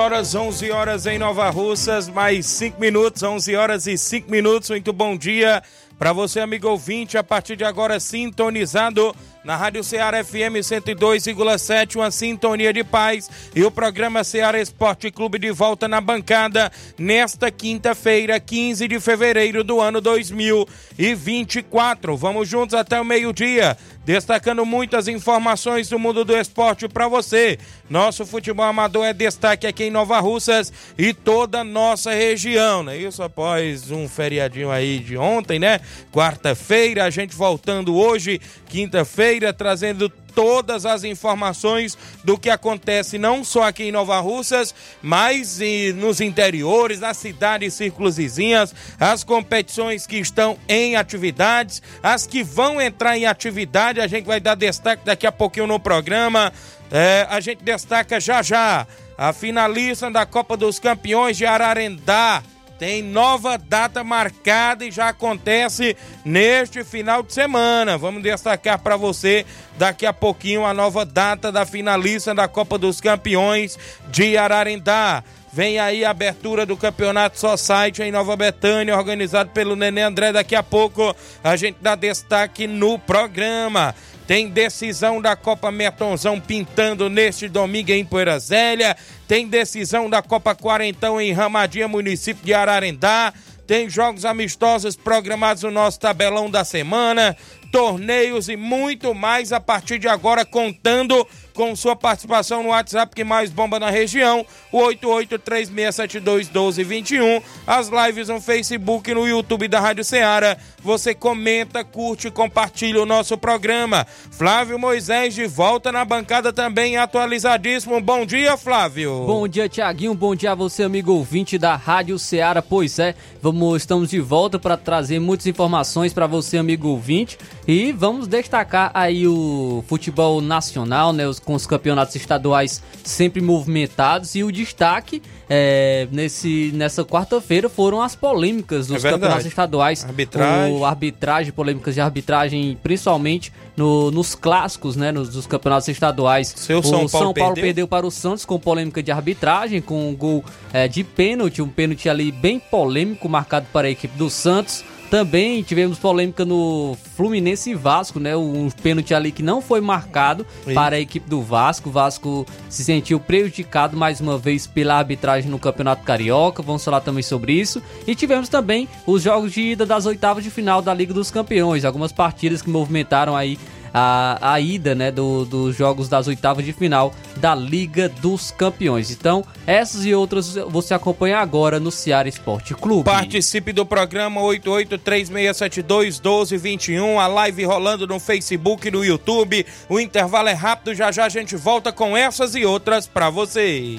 Horas, 11 horas em Nova Russas, mais 5 minutos, 11 horas e 5 minutos. Muito bom dia para você, amigo ouvinte, a partir de agora sintonizado na Rádio Ceará FM 102,7, uma sintonia de paz e o programa Ceará Esporte Clube de volta na bancada nesta quinta-feira, 15 de fevereiro do ano 2024. Vamos juntos até o meio-dia destacando muitas informações do mundo do esporte para você. Nosso futebol amador é destaque aqui em Nova Russas e toda nossa região, né? Isso após um feriadinho aí de ontem, né? Quarta-feira, a gente voltando hoje, quinta-feira, trazendo todas as informações do que acontece não só aqui em Nova Russas, mas nos interiores, nas cidades círculos vizinhas, as competições que estão em atividades, as que vão entrar em atividade, a gente vai dar destaque daqui a pouquinho no programa. É, a gente destaca já já a finalista da Copa dos Campeões de Ararendá tem nova data marcada e já acontece neste final de semana. Vamos destacar para você daqui a pouquinho a nova data da finalista da Copa dos Campeões de Ararendá. Vem aí a abertura do Campeonato Society em Nova Betânia, organizado pelo Nenê André. Daqui a pouco a gente dá destaque no programa. Tem decisão da Copa Metonzão pintando neste domingo em Poeira Zélia. Tem decisão da Copa Quarentão em Ramadinha, município de Ararendá. Tem jogos amistosos programados no nosso tabelão da semana torneios e muito mais a partir de agora, contando com sua participação no WhatsApp que mais bomba na região, o 8836721221, as lives no Facebook e no YouTube da Rádio Ceará. Você comenta, curte e compartilha o nosso programa. Flávio Moisés de volta na bancada também atualizadíssimo. Bom dia, Flávio. Bom dia, Tiaguinho. Bom dia a você, amigo ouvinte da Rádio Ceará. Pois é, vamos estamos de volta para trazer muitas informações para você, amigo ouvinte. E vamos destacar aí o futebol nacional, né, os, com os campeonatos estaduais sempre movimentados e o destaque é, nesse, nessa quarta-feira foram as polêmicas dos é campeonatos estaduais. Arbitragem. O arbitragem, polêmicas de arbitragem, principalmente no, nos clássicos, né, nos, dos campeonatos estaduais. Seu o São Paulo, São Paulo perdeu. perdeu. para o Santos com polêmica de arbitragem, com um gol é, de pênalti, um pênalti ali bem polêmico marcado para a equipe do Santos. Também tivemos polêmica no Fluminense e Vasco, né? Um pênalti ali que não foi marcado para a equipe do Vasco. O Vasco se sentiu prejudicado mais uma vez pela arbitragem no Campeonato Carioca. Vamos falar também sobre isso. E tivemos também os jogos de ida das oitavas de final da Liga dos Campeões. Algumas partidas que movimentaram aí a, a ida né, do, dos jogos das oitavas de final da Liga dos Campeões. Então, essas e outras você acompanha agora no Ceará Esporte Clube. Participe do programa 8836721221, a live rolando no Facebook e no YouTube. O intervalo é rápido, já já a gente volta com essas e outras para você.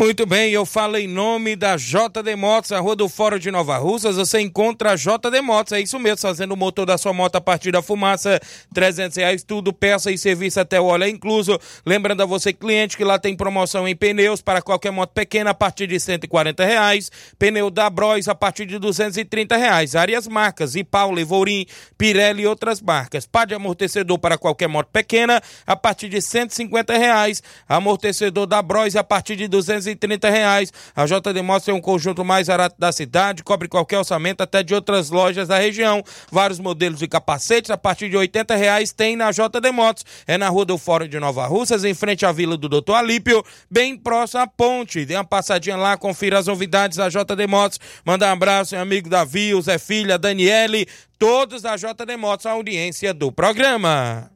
Muito bem, eu falo em nome da JD Motos, a rua do Fórum de Nova Russas, você encontra a JD Motos, é isso mesmo, fazendo o motor da sua moto a partir da fumaça, 300 reais, tudo, peça e serviço até o óleo é incluso. Lembrando a você, cliente, que lá tem promoção em pneus para qualquer moto pequena a partir de 140 reais, pneu da Bros a partir de 230 reais, áreas marcas, Ipau, Levorim, Pirelli e outras marcas. Pá de amortecedor para qualquer moto pequena a partir de 150 reais, amortecedor da Bros a partir de 230 reais. A JD Motos é um conjunto mais barato da cidade, cobre qualquer orçamento até de outras lojas da região. Vários modelos de capacetes a partir de 80 reais tem na JD Motos. É na rua do Fórum de Nova Russas, em frente à Vila do Doutor Alípio, bem próximo à ponte. Dê uma passadinha lá, confira as novidades da JD Motos. Manda um abraço, meu amigo Davi, o Zé Filha, Daniele, todos da JD Motos, a audiência do programa.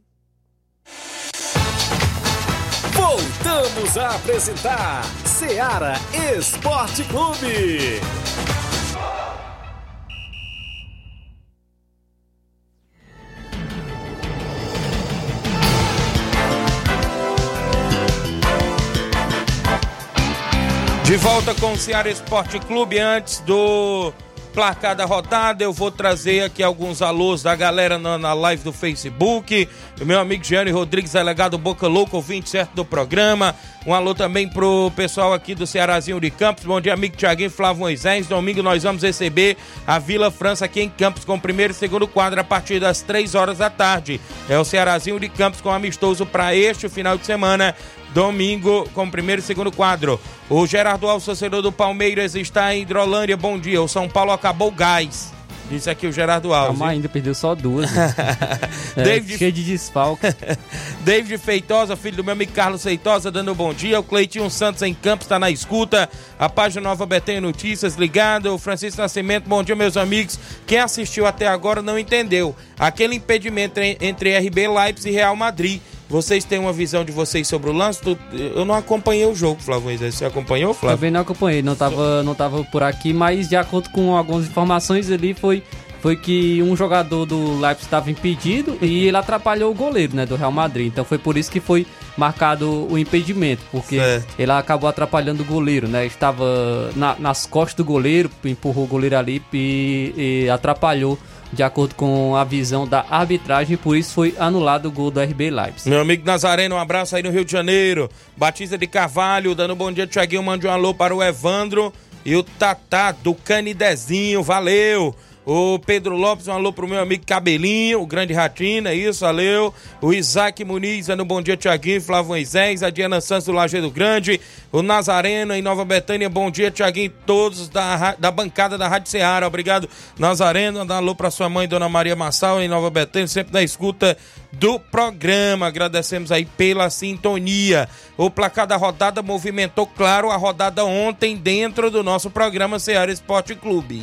Voltamos a apresentar Seara Esporte Clube. De volta com o Ceará Esporte Clube antes do placar da rodada. Eu vou trazer aqui alguns alôs da galera na, na live do Facebook. O meu amigo Gianni Rodrigues, delegado Boca Louca, ouvinte certo do programa. Um alô também pro pessoal aqui do Cearazinho de Campos. Bom dia, amigo Tiaguinho Flávio Moisés. Domingo nós vamos receber a Vila França aqui em Campos com o primeiro e segundo quadro a partir das 3 horas da tarde. É o Cearazinho de Campos com amistoso para este final de semana domingo com o primeiro e segundo quadro. O Gerardo Alves, torcedor do Palmeiras, está em Hidrolândia. Bom dia. O São Paulo acabou o gás. Disse aqui o Gerardo Alves. Calma ainda, perdeu só duas. é, David- Cheio de desfalque. David Feitosa, filho do meu amigo Carlos Feitosa, dando um bom dia. O Cleitinho Santos em Campos está na escuta. A página Nova Betânia Notícias ligada. O Francisco Nascimento, bom dia, meus amigos. Quem assistiu até agora não entendeu. Aquele impedimento en- entre RB Leipzig e Real Madrid. Vocês têm uma visão de vocês sobre o lance? Eu não acompanhei o jogo, Flávio. Você acompanhou, Flávio? Também não acompanhei, não tava, não tava por aqui, mas de acordo com algumas informações ali, foi, foi que um jogador do Leipzig estava impedido e ele atrapalhou o goleiro, né, do Real Madrid. Então foi por isso que foi marcado o impedimento, porque Certo. ele acabou atrapalhando o goleiro, né? Estava na- nas costas do goleiro, empurrou o goleiro ali e, e atrapalhou de acordo com a visão da arbitragem, por isso foi anulado o gol do RB Leipzig. Meu amigo Nazareno, um abraço aí no Rio de Janeiro. Batista de Carvalho, dando um bom dia, Tiaguinho. Mande um alô para o Evandro e o Tatá do Canidezinho. Valeu! O Pedro Lopes, um alô pro meu amigo Cabelinho, o grande Ratina, é isso, valeu. O Isaac Muniz, dando um bom dia, Tiaguinho, Flávio Moisés, a Diana Santos do Lajeado Grande, o Nazareno em Nova Betânia, bom dia, Tiaguinho, todos da, da bancada da Rádio Ceará, obrigado, Nazareno, um alô pra sua mãe, Dona Maria Massal, em Nova Betânia, sempre na escuta do programa, agradecemos aí pela sintonia. O placar da rodada movimentou, claro, a rodada ontem dentro do nosso programa Ceará Esporte Clube.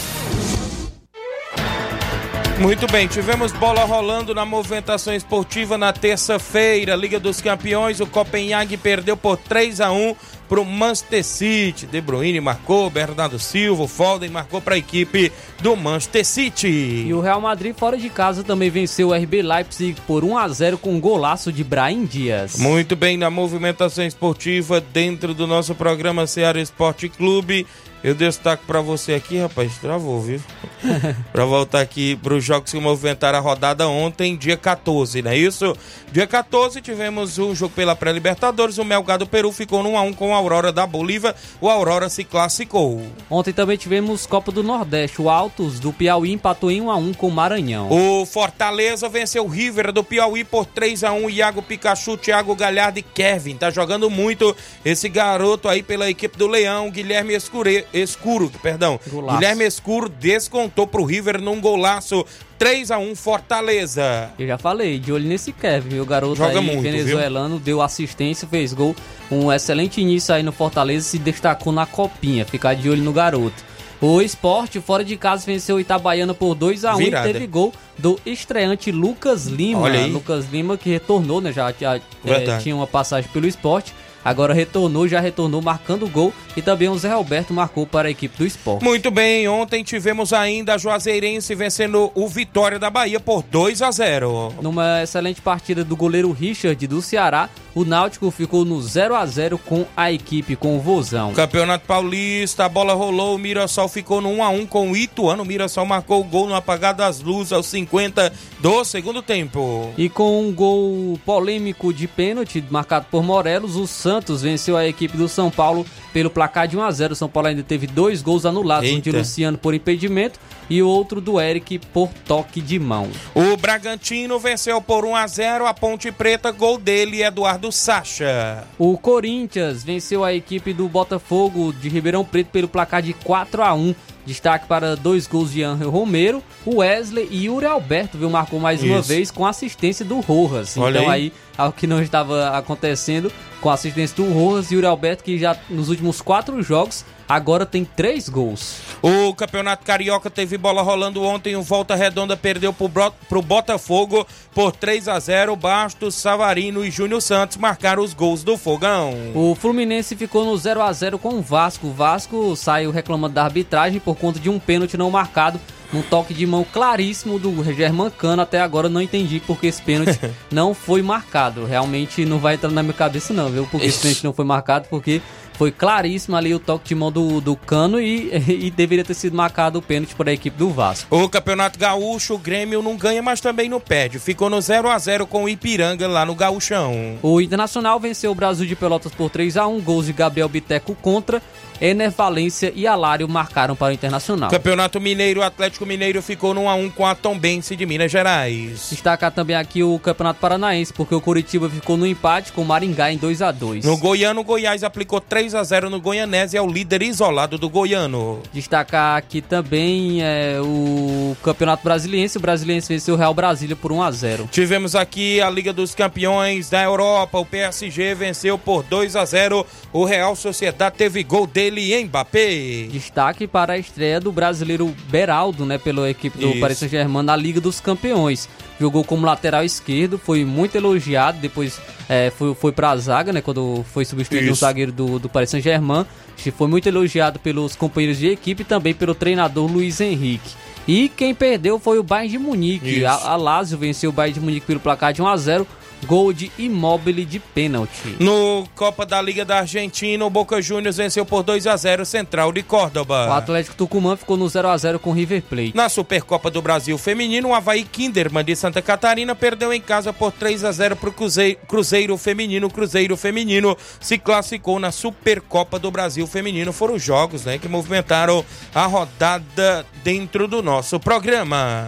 Muito bem, tivemos bola rolando na movimentação esportiva na terça-feira, Liga dos Campeões, o Copenhague perdeu por 3 a 1 para o Manchester City. De Bruyne marcou, Bernardo Silva, Foden marcou para a equipe do Manchester City. E o Real Madrid fora de casa também venceu o RB Leipzig por 1 a 0 com um golaço de Brahim Dias. Muito bem, na movimentação esportiva dentro do nosso programa Ceará Esporte Clube. Eu destaco para você aqui, rapaz, travou, viu? para voltar aqui para os jogos que movimentaram a rodada ontem, dia 14, não é isso? Dia 14 tivemos um jogo pela pré-Libertadores, o Melgado Peru ficou no 1 a 1 com a Aurora da Bolívia, o Aurora se classificou. Ontem também tivemos Copa do Nordeste, o Altos do Piauí empatou em 1 a 1 com o Maranhão. O Fortaleza venceu o River do Piauí por 3 a 1 Iago Pikachu, Thiago Galhardo e Kevin. Tá jogando muito esse garoto aí pela equipe do Leão, Guilherme Escure, Escuro, perdão. Golaço. Guilherme Escuro descontou pro River num golaço 3 a 1 Fortaleza. Eu já falei, de olho nesse Kevin, o garoto Joga aí, muito, venezuelano, deu assistência, fez gol, um excelente início aí no Fortaleza, se destacou na copinha, ficar de olho no garoto. O esporte, fora de casa, venceu o Itabaiana por 2 a 1 Virada. e teve gol do estreante Lucas Lima. Lucas Lima que retornou, né? Já, já, Verdade. tinha uma passagem pelo esporte. Agora retornou, já retornou marcando gol e também o Zé Roberto marcou para a equipe do esporte. Muito bem, ontem tivemos ainda a Juazeirense vencendo o Vitória da Bahia por 2 a 0. Numa excelente partida do goleiro Richard do Ceará, o Náutico ficou no 0 a 0 com a equipe com o Vozão. Campeonato Paulista, a bola rolou, o Mirassol ficou no 1 a 1 com o Ituano. O Mirassol marcou o gol no apagar das luzes aos 50 do segundo tempo. E com um gol polêmico de pênalti marcado por Morelos, o Santos venceu a equipe do São Paulo pelo placar de 1 a 0. O São Paulo ainda teve dois gols anulados, um de Eita. Luciano por impedimento e o outro do Eric por toque de mão. O Bragantino venceu por 1 a 0 a Ponte Preta, gol dele Eduardo Sacha. O Corinthians venceu a equipe do Botafogo de Ribeirão Preto pelo placar de 4 a 1. Destaque para dois gols de Angel Romero, o Wesley e Yuri Alberto, viu? Marcou mais uma Isso. vez com assistência do Rojas. Olha então aí. aí, algo que não estava acontecendo com assistência do Rojas e Yuri Alberto, que já nos últimos quatro jogos agora tem três gols. O Campeonato Carioca teve bola rolando ontem. O Volta Redonda perdeu Bro- pro Botafogo por 3 a 0 Bastos, Savarino e Júnior Santos marcaram os gols do Fogão. O Fluminense ficou no 0 a 0 com o Vasco. O Vasco saiu reclamando da arbitragem por conta de um pênalti não marcado. Um toque de mão claríssimo do Germancano. Até agora eu não entendi porque esse pênalti não foi marcado. Realmente não vai entrar na minha cabeça, não, viu? Porque esse pênalti não foi marcado, porque foi claríssimo ali o toque de mão do, do Cano e, e deveria ter sido marcado o pênalti para a equipe do Vasco. O Campeonato Gaúcho, o Grêmio não ganha, mas também não perde. Ficou no 0 a 0 com o Ipiranga lá no Gaúchão. O Internacional venceu o Brasil de Pelotas por 3 a 1 gols de Gabriel Biteco contra. Ener Valência e Alário marcaram para o Internacional. Campeonato Mineiro, o Atlético Mineiro ficou no 1 a 1 com a Tombense de Minas Gerais. Destacar também aqui o Campeonato Paranaense, porque o Curitiba ficou no empate com o Maringá em 2 a 2 No Goiano, o Goiás aplicou 3 a 0 no Goianese, é o líder isolado do Goiano. Destacar aqui também é, o Campeonato Brasiliense. O Brasiliense venceu o Real Brasília por 1 a 0 Tivemos aqui a Liga dos Campeões da Europa. O PSG venceu por 2 a 0. O Real Sociedade teve gol dele em Mbappé. Destaque para a estreia do brasileiro Beraldo, né, pela equipe do Isso. Paris Saint-Germain na Liga dos Campeões. Jogou como lateral esquerdo, foi muito elogiado, depois é, foi, foi para a zaga, né, quando foi substituído o zagueiro do, do Paris Saint-Germain. Foi muito elogiado pelos companheiros de equipe e também pelo treinador Luiz Henrique. E quem perdeu foi o Bayern de Munique. Isso. A, a Lazio venceu o Bayern de Munique pelo placar de 1 a 0 gol de Immobile de pênalti. No Copa da Liga da Argentina, o Boca Juniors venceu por 2 a 0 o Central de Córdoba. O Atlético Tucumã ficou no 0 a 0 com o River Plate. Na Supercopa do Brasil Feminino, o Havaí Kinderman de Santa Catarina perdeu em casa por 3 a 0 para o Cruzeiro, Cruzeiro Feminino. Cruzeiro Feminino se classificou na Supercopa do Brasil Feminino. Foram os jogos né, que movimentaram a rodada dentro do nosso programa.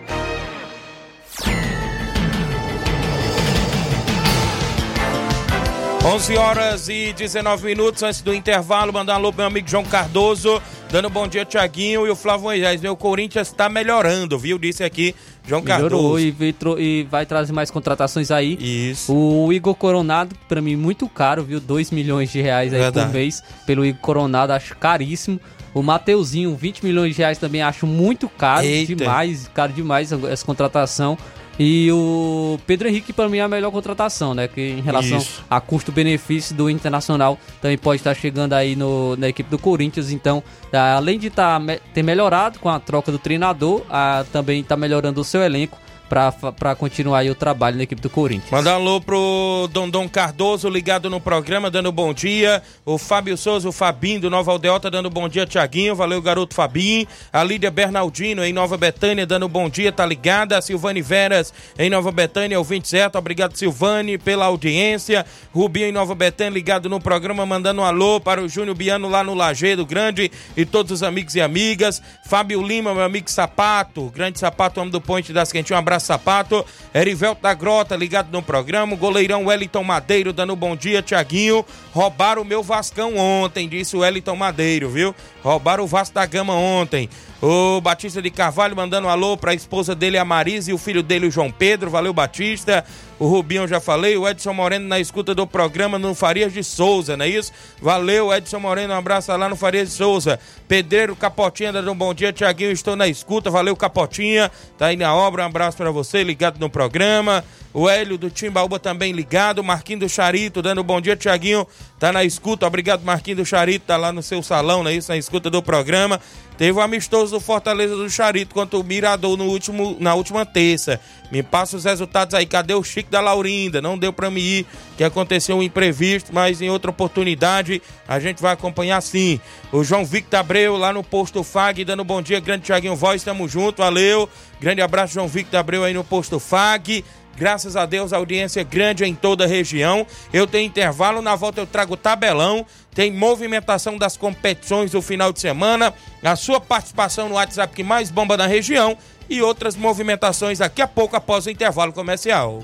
11 horas e 19 minutos antes do intervalo, mandar um alô pro meu amigo João Cardoso, dando bom dia Tiaguinho e o Flávio Moisés. Meu Corinthians está melhorando, viu? Disse aqui João Melhorou Cardoso. e, e vai trazer mais contratações aí. Isso. O Igor Coronado, pra mim, muito caro, viu? 2 milhões de reais aí Verdade. por mês pelo Igor Coronado, acho caríssimo. O Mateuzinho, 20 milhões de reais também acho muito caro, Eita. demais, caro demais essa contratação. E o Pedro Henrique, pra mim, é a melhor contratação, né? Que em relação Isso. a custo-benefício do Internacional, também pode estar chegando aí no, na equipe do Corinthians. Então, ah, além de tá, ter melhorado com a troca do treinador, ah, também está melhorando o seu elenco para continuar aí o trabalho na equipe do Corinthians. Mandar um alô pro Dondon Cardoso, ligado no programa, dando bom dia. O Fábio Souza, o Fabinho do Nova Aldeota, dando bom dia, Tiaguinho. Valeu, garoto Fabinho. A Lídia Bernardino, em Nova Betânia, dando bom dia, tá ligada. A Silvane Veras, em Nova Betânia, ouvinte certo. Obrigado, Silvane, pela audiência. Rubinho, em Nova Betânia, ligado no programa, mandando um alô para o Júnior Biano lá no Lagedo Grande e todos os amigos e amigas. Fábio Lima, meu amigo Sapato, grande Sapato, homem do Ponte das Quentinhas, um abraço, Sapato. Erivelto da Grota, ligado no programa. Goleirão Wellington Madeiro, dando bom dia, Tiaguinho. Roubaram o meu Vascão ontem, disse o Wellington Madeiro, viu? Roubaram o Vasco da Gama ontem. O Batista de Carvalho mandando um alô para a esposa dele, a Marise, e o filho dele, o João Pedro. Valeu, Batista. O Rubinho, já falei. O Edson Moreno na escuta do programa no Farias de Souza, não é isso? Valeu, Edson Moreno. Um abraço lá no Farias de Souza. Pedreiro Capotinha, dando um bom dia. Tiaguinho, estou na escuta. Valeu, Capotinha. Tá aí na obra. Um abraço para você, ligado no programa. O Hélio do Timbaúba também ligado. Marquinho do Charito, dando um bom dia, Tiaguinho. Tá na escuta. Obrigado, Marquinho do Charito. Tá lá no seu salão, não é isso? Na escuta do programa. Teve o amistoso do Fortaleza do Charito contra o Mirador no último, na última terça. Me passa os resultados aí. Cadê o Chico da Laurinda? Não deu pra me ir, que aconteceu um imprevisto, mas em outra oportunidade a gente vai acompanhar sim. O João Victor Abreu lá no posto FAG, dando bom dia. Grande Tiaguinho Voz, tamo junto, valeu. Grande abraço, João Victor Abreu aí no posto FAG. Graças a Deus, a audiência é grande em toda a região. Eu tenho intervalo, na volta eu trago tabelão. Tem movimentação das competições do final de semana. A sua participação no WhatsApp que mais bomba na região. E outras movimentações daqui a pouco após o intervalo comercial.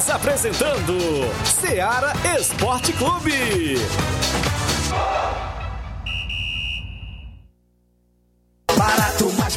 Estamos apresentando Seara Esporte Clube. Barato, mais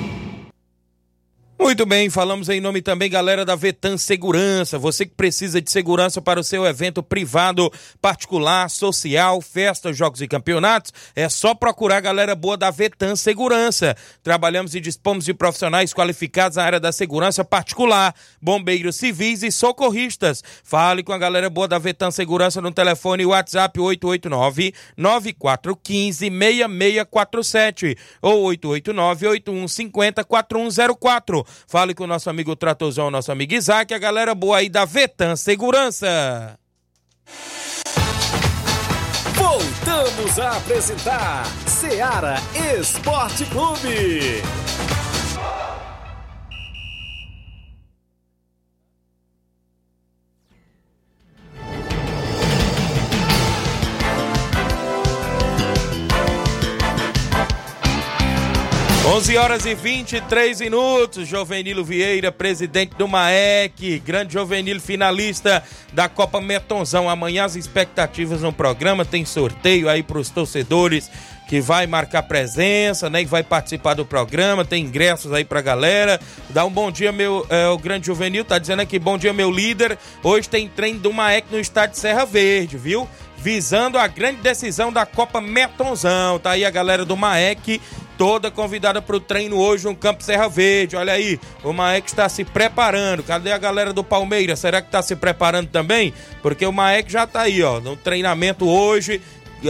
Muito bem, falamos em nome também, galera da Vetan Segurança. Você que precisa de segurança para o seu evento privado, particular, social, festas, jogos e campeonatos, é só procurar a galera boa da Vetan Segurança. Trabalhamos e dispomos de profissionais qualificados na área da segurança particular, bombeiros civis e socorristas. Fale com a galera boa da Vetan Segurança no telefone WhatsApp 889 9415 6647 ou 889 8150 4104. Fale com o nosso amigo Tratozão, nosso amigo Isaac, a galera boa aí da Vetan Segurança. Voltamos a apresentar Seara Esporte Clube. 11 horas e 23 minutos. Jovenilo Vieira, presidente do MAEC, grande Jovenilo finalista da Copa Metonzão. Amanhã as expectativas no programa tem sorteio aí para os torcedores que vai marcar presença, né? Que vai participar do programa, tem ingressos aí pra galera. Dá um bom dia, meu. É, o grande juvenil tá dizendo aqui, bom dia, meu líder. Hoje tem treino do Maek no estádio Serra Verde, viu? Visando a grande decisão da Copa Metonzão. Tá aí a galera do Maek toda convidada para o treino hoje no Campo Serra Verde. Olha aí, o Maek está se preparando. Cadê a galera do Palmeiras? Será que está se preparando também? Porque o Maek já está aí, ó, no treinamento hoje.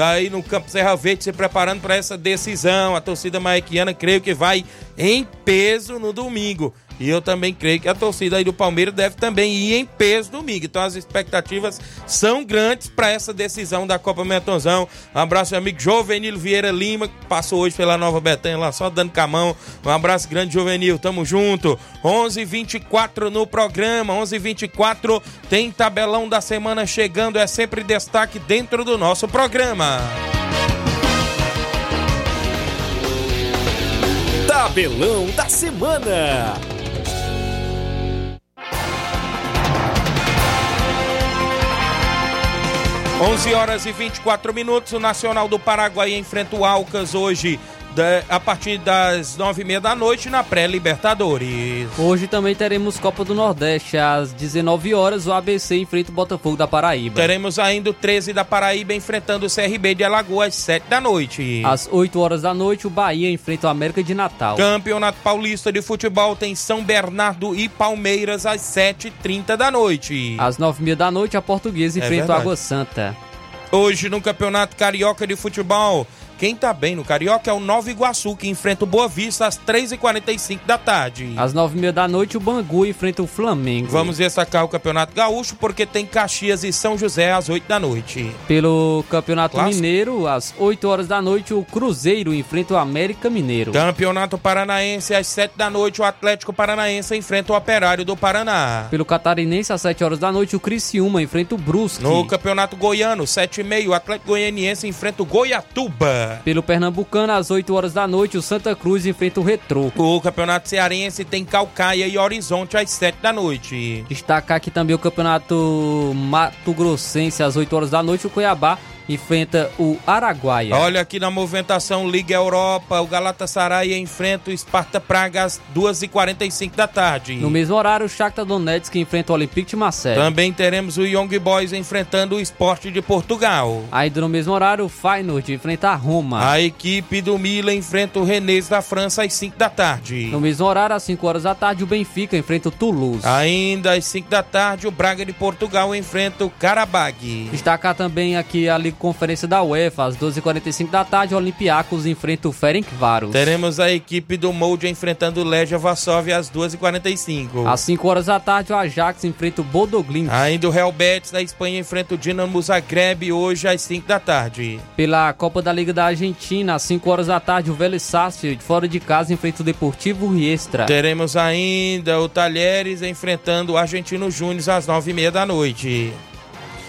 Aí no Campo Serra Verde se preparando para essa decisão. A torcida maequiana creio que vai em peso no domingo. E eu também creio que a torcida aí do Palmeiras deve também ir em peso domingo. Então as expectativas são grandes para essa decisão da Copa Metonzão. Um abraço, meu amigo Jovenil Vieira Lima, que passou hoje pela Nova Betânia lá só dando camão. Um abraço grande, Jovenil. Tamo junto. 11:24 no programa. 11:24 tem tabelão da semana chegando. É sempre destaque dentro do nosso programa. Tabelão da semana. 11 horas e 24 minutos. O Nacional do Paraguai enfrenta o Alcas hoje a partir das nove e meia da noite na pré-Libertadores. Hoje também teremos Copa do Nordeste às 19 horas. O ABC enfrenta o Botafogo da Paraíba. Teremos ainda o 13 da Paraíba enfrentando o CRB de Alagoas às 7 da noite. Às 8 horas da noite, o Bahia enfrenta o América de Natal. Campeonato Paulista de Futebol tem São Bernardo e Palmeiras às 7h30 da noite. Às 9h30 da noite, a Portuguesa é enfrenta o Água Santa. Hoje no Campeonato Carioca de Futebol. Quem tá bem no Carioca é o Nova Iguaçu, que enfrenta o Boa Vista às 3h45 da tarde. Às 9h30 da noite, o Bangu enfrenta o Flamengo. Vamos destacar o Campeonato Gaúcho, porque tem Caxias e São José às 8 da noite. Pelo Campeonato Clássico. Mineiro, às 8 horas da noite, o Cruzeiro enfrenta o América Mineiro. Campeonato Paranaense, às 7 da noite, o Atlético Paranaense enfrenta o Operário do Paraná. Pelo Catarinense, às 7 horas da noite, o Criciúma enfrenta o Brusque. No Campeonato Goiano, 7 e meio, o Atlético Goianiense enfrenta o Goiatuba. Pelo Pernambucano, às 8 horas da noite, o Santa Cruz enfrenta o Retrô. O Campeonato Cearense tem Calcaia e Horizonte às 7 da noite. Destacar aqui também o Campeonato Mato Grossense às 8 horas da noite, o Cuiabá enfrenta o Araguaia. Olha aqui na movimentação Liga Europa, o Galatasaray enfrenta o Sparta Praga às 2h45 da tarde. No mesmo horário, o Shakhtar Donetsk enfrenta o Olympique de Marseille. Também teremos o Young Boys enfrentando o Esporte de Portugal. Ainda no mesmo horário, o Feyenoord enfrenta a Roma. A equipe do Milan enfrenta o Rennes da França às 5 da tarde. No mesmo horário, às 5 horas da tarde, o Benfica enfrenta o Toulouse. Ainda às 5 da tarde, o Braga de Portugal enfrenta o Karabag. Destacar também aqui a Liga Conferência da UEFA, às 12h45 da tarde, o Olympiacos enfrenta o Ferencváros. Teremos a equipe do Molde enfrentando o Legia Varsóvia às 2h45. Às 5 horas da tarde, o Ajax enfrenta o Bodoglint. Ainda o Real Betis da Espanha enfrenta o Dinamo Zagreb hoje às 5 da tarde. Pela Copa da Liga da Argentina, às 5 horas da tarde, o Vélez Sarsfield, fora de casa, enfrenta o Deportivo Riestra. Teremos ainda o Talheres enfrentando o Argentino Júnior às 9h30 da noite.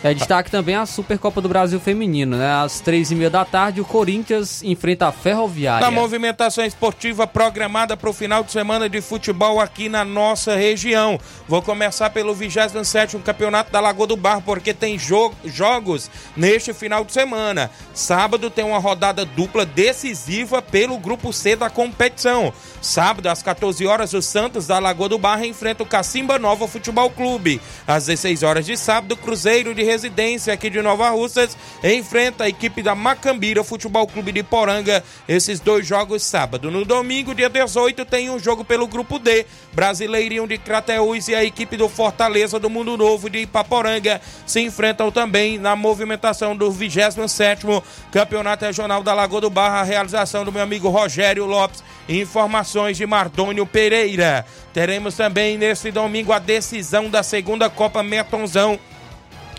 É, destaque também a Supercopa do Brasil Feminino, né? Às três e meia da tarde, o Corinthians enfrenta a Ferroviária. Na movimentação esportiva programada para o final de semana de futebol aqui na nossa região. Vou começar pelo 27 Campeonato da Lagoa do Barro, porque tem jo jogos neste final de semana. Sábado tem uma rodada dupla decisiva pelo Grupo C da competição. Sábado, às 14 horas, o Santos da Lagoa do Barro enfrenta o Cacimba Nova Futebol Clube. Às 16 horas de sábado, Cruzeiro de residência aqui de Nova Russas enfrenta a equipe da Macambira Futebol Clube de Poranga. Esses dois jogos sábado. No domingo, dia 18, tem um jogo pelo grupo D. Brasileirinho de Crateús e a equipe do Fortaleza do Mundo Novo de Ipaporanga se enfrentam também na movimentação do 27 Campeonato Regional da Lagoa do Barra, a realização do meu amigo Rogério Lopes. Informações de Mardônio Pereira. Teremos também nesse domingo a decisão da segunda Copa Metonzão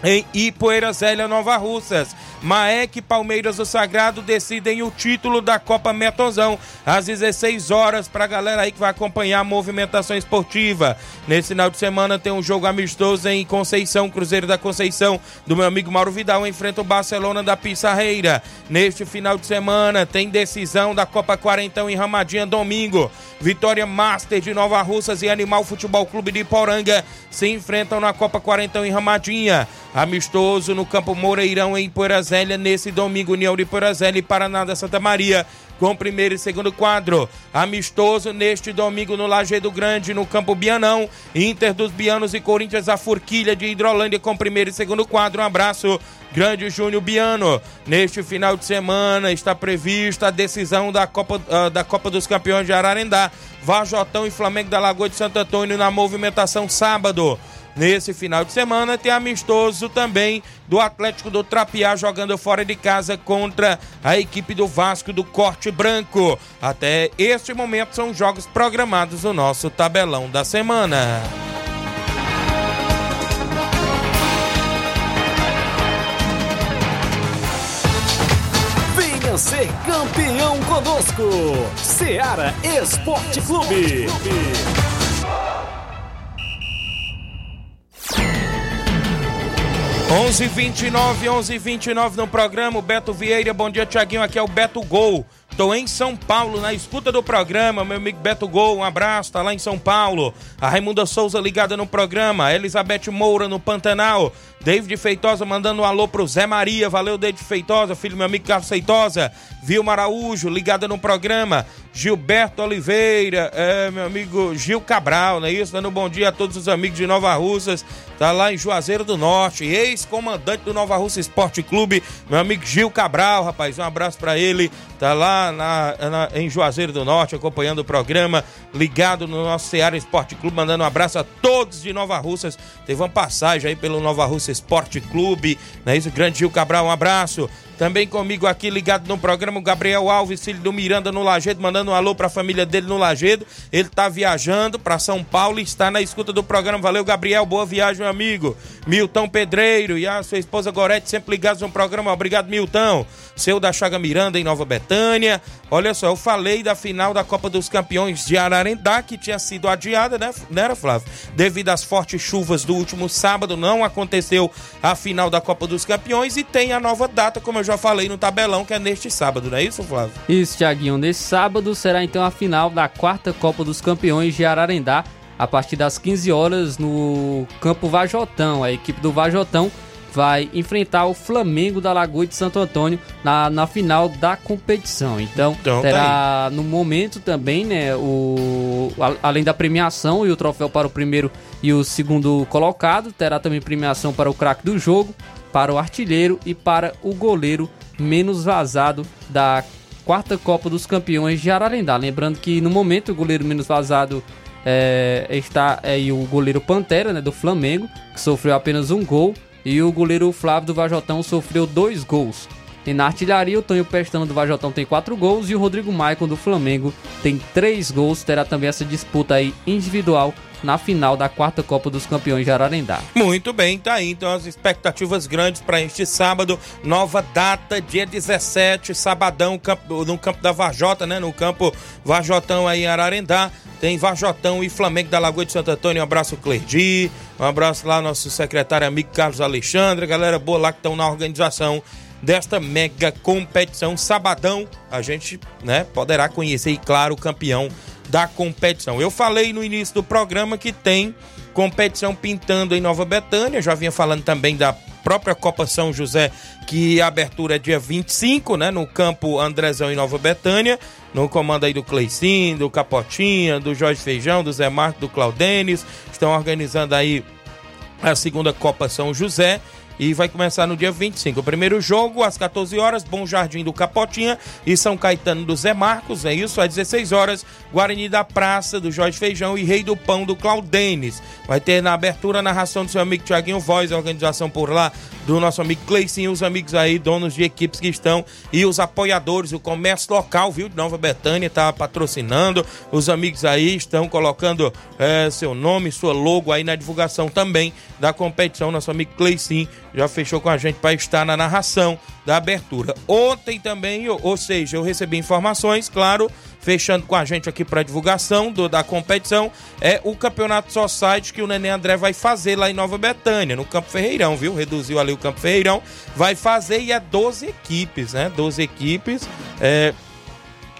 em Ipoeira Zélia, Nova Russas. Maek Palmeiras do Sagrado decidem o título da Copa Metonzão às 16 horas para a galera aí que vai acompanhar a movimentação esportiva. Nesse final de semana tem um jogo amistoso em Conceição, Cruzeiro da Conceição, do meu amigo Mauro Vidal enfrenta o Barcelona da Pissarreira. Neste final de semana tem decisão da Copa Quarentão em Ramadinha domingo. Vitória Master de Nova Russas e Animal Futebol Clube de Poranga se enfrentam na Copa Quarentão em Ramadinha. Amistoso no Campo Moreirão em Poeirazélia nesse domingo, União de Poeirazélia e Paraná da Santa Maria com primeiro e segundo quadro. Amistoso neste domingo no Lajeado Grande, no Campo Bianão. Inter dos Bianos e Corinthians, a Forquilha de Hidrolândia com primeiro e segundo quadro. Um abraço. Grande Júnior Biano. Neste final de semana está prevista a decisão da Copa, uh, da Copa dos Campeões de Ararendá. Vajotão e Flamengo da Lagoa de Santo Antônio na movimentação sábado. Nesse final de semana tem amistoso também do Atlético do Trapiá jogando fora de casa contra a equipe do Vasco do Corte Branco. Até este momento são jogos programados no nosso tabelão da semana. Venha ser campeão conosco, Seara Esporte Clube. 11:29, 11:29 no programa. Beto Vieira, bom dia, Tiaguinho. Aqui é o Beto Gol. Tô em São Paulo, na escuta do programa. Meu amigo Beto Gol, um abraço, tá lá em São Paulo. A Raimunda Souza ligada no programa. Elizabeth Moura no Pantanal. David Feitosa mandando um alô pro Zé Maria. Valeu, David Feitosa, filho meu amigo Carlos Feitosa. Vilma Araújo, ligada no programa. Gilberto Oliveira, é, meu amigo Gil Cabral, não é isso? Dando um bom dia a todos os amigos de Nova Russas. Tá lá em Juazeiro do Norte. Ex-comandante do Nova Russa Esporte Clube, meu amigo Gil Cabral, rapaz. Um abraço para ele. Tá lá na, na, em Juazeiro do Norte, acompanhando o programa, ligado no nosso Ceará Esporte Clube, mandando um abraço a todos de Nova Russas. Teve uma passagem aí pelo Nova Russa Esporte Clube, não é isso? Grande Gil Cabral, um abraço. Também comigo aqui ligado no programa o Gabriel Alves, filho do Miranda no Lagedo, mandando um alô para a família dele no Lagedo. Ele tá viajando para São Paulo e está na escuta do programa. Valeu, Gabriel. Boa viagem, meu amigo. Milton Pedreiro e a sua esposa Gorete sempre ligados no programa. Obrigado, Milton. Seu da Chaga Miranda em Nova Betânia. Olha só, eu falei da final da Copa dos Campeões de Ararendá, que tinha sido adiada, né, né Flávio? Devido às fortes chuvas do último sábado, não aconteceu a final da Copa dos Campeões e tem a nova data, como eu já falei no tabelão, que é neste sábado, não é isso, Flávio? Isso, Tiaguinho. Nesse sábado será então a final da quarta Copa dos Campeões de Ararendá, a partir das 15 horas no Campo Vajotão. A equipe do Vajotão vai enfrentar o Flamengo da Lagoa de Santo Antônio na, na final da competição. Então, Então, tá terá no momento também, né, o a- além da premiação e o troféu para o primeiro e o segundo colocado, terá também premiação para o craque do jogo, para o artilheiro e para o goleiro menos vazado da quarta Copa dos Campeões de Ararendá. Lembrando que no momento o goleiro menos vazado é, está aí o goleiro Pantera, né, do Flamengo, que sofreu apenas um gol, e o goleiro Flávio do Vajotão sofreu dois gols. E na artilharia, o Tonho Pestano do Vajotão tem quatro gols e o Rodrigo Maicon do Flamengo tem três gols. Terá também essa disputa aí individual na final da quarta Copa dos Campeões de Ararendá. Muito bem, tá aí. Então as expectativas grandes para este sábado. Nova data, dia 17, sabadão, no campo da Vajota, né? No campo Vajotão aí em Ararendá. Tem Vajotão e Flamengo da Lagoa de Santo Antônio. Um abraço, Clerdi. Um abraço lá, nosso secretário amigo Carlos Alexandre. Galera boa lá que estão na organização desta mega competição. Sabadão, a gente né, poderá conhecer, e claro, o campeão da competição. Eu falei no início do programa que tem competição pintando em Nova Betânia, já vinha falando também da própria Copa São José, que a abertura é dia 25, né, no campo Andrezão em Nova Betânia, no comando aí do Cleicin, do Capotinha, do Jorge Feijão, do Zé Marco, do Claudênis, estão organizando aí a segunda Copa São José. E vai começar no dia 25. O primeiro jogo, às 14 horas, Bom Jardim do Capotinha e São Caetano do Zé Marcos. É isso, às 16 horas, Guarani da Praça do Jorge Feijão e Rei do Pão do Claudênis. Vai ter na abertura a narração do seu amigo Tiaguinho Voz, a organização por lá do nosso amigo Cleicinho, os amigos aí, donos de equipes que estão e os apoiadores, o comércio local, viu, de Nova Betânia, tá patrocinando. Os amigos aí estão colocando eh, seu nome, sua logo aí na divulgação também da competição. Nosso amigo Cleicin já fechou com a gente para estar na narração da abertura. Ontem também, ou, seja, eu recebi informações, claro, fechando com a gente aqui para divulgação do, da competição, é o Campeonato Society que o Nenê André vai fazer lá em Nova Betânia, no Campo Ferreirão, viu? Reduziu ali o Campo Ferreirão, vai fazer e é 12 equipes, né? 12 equipes. É,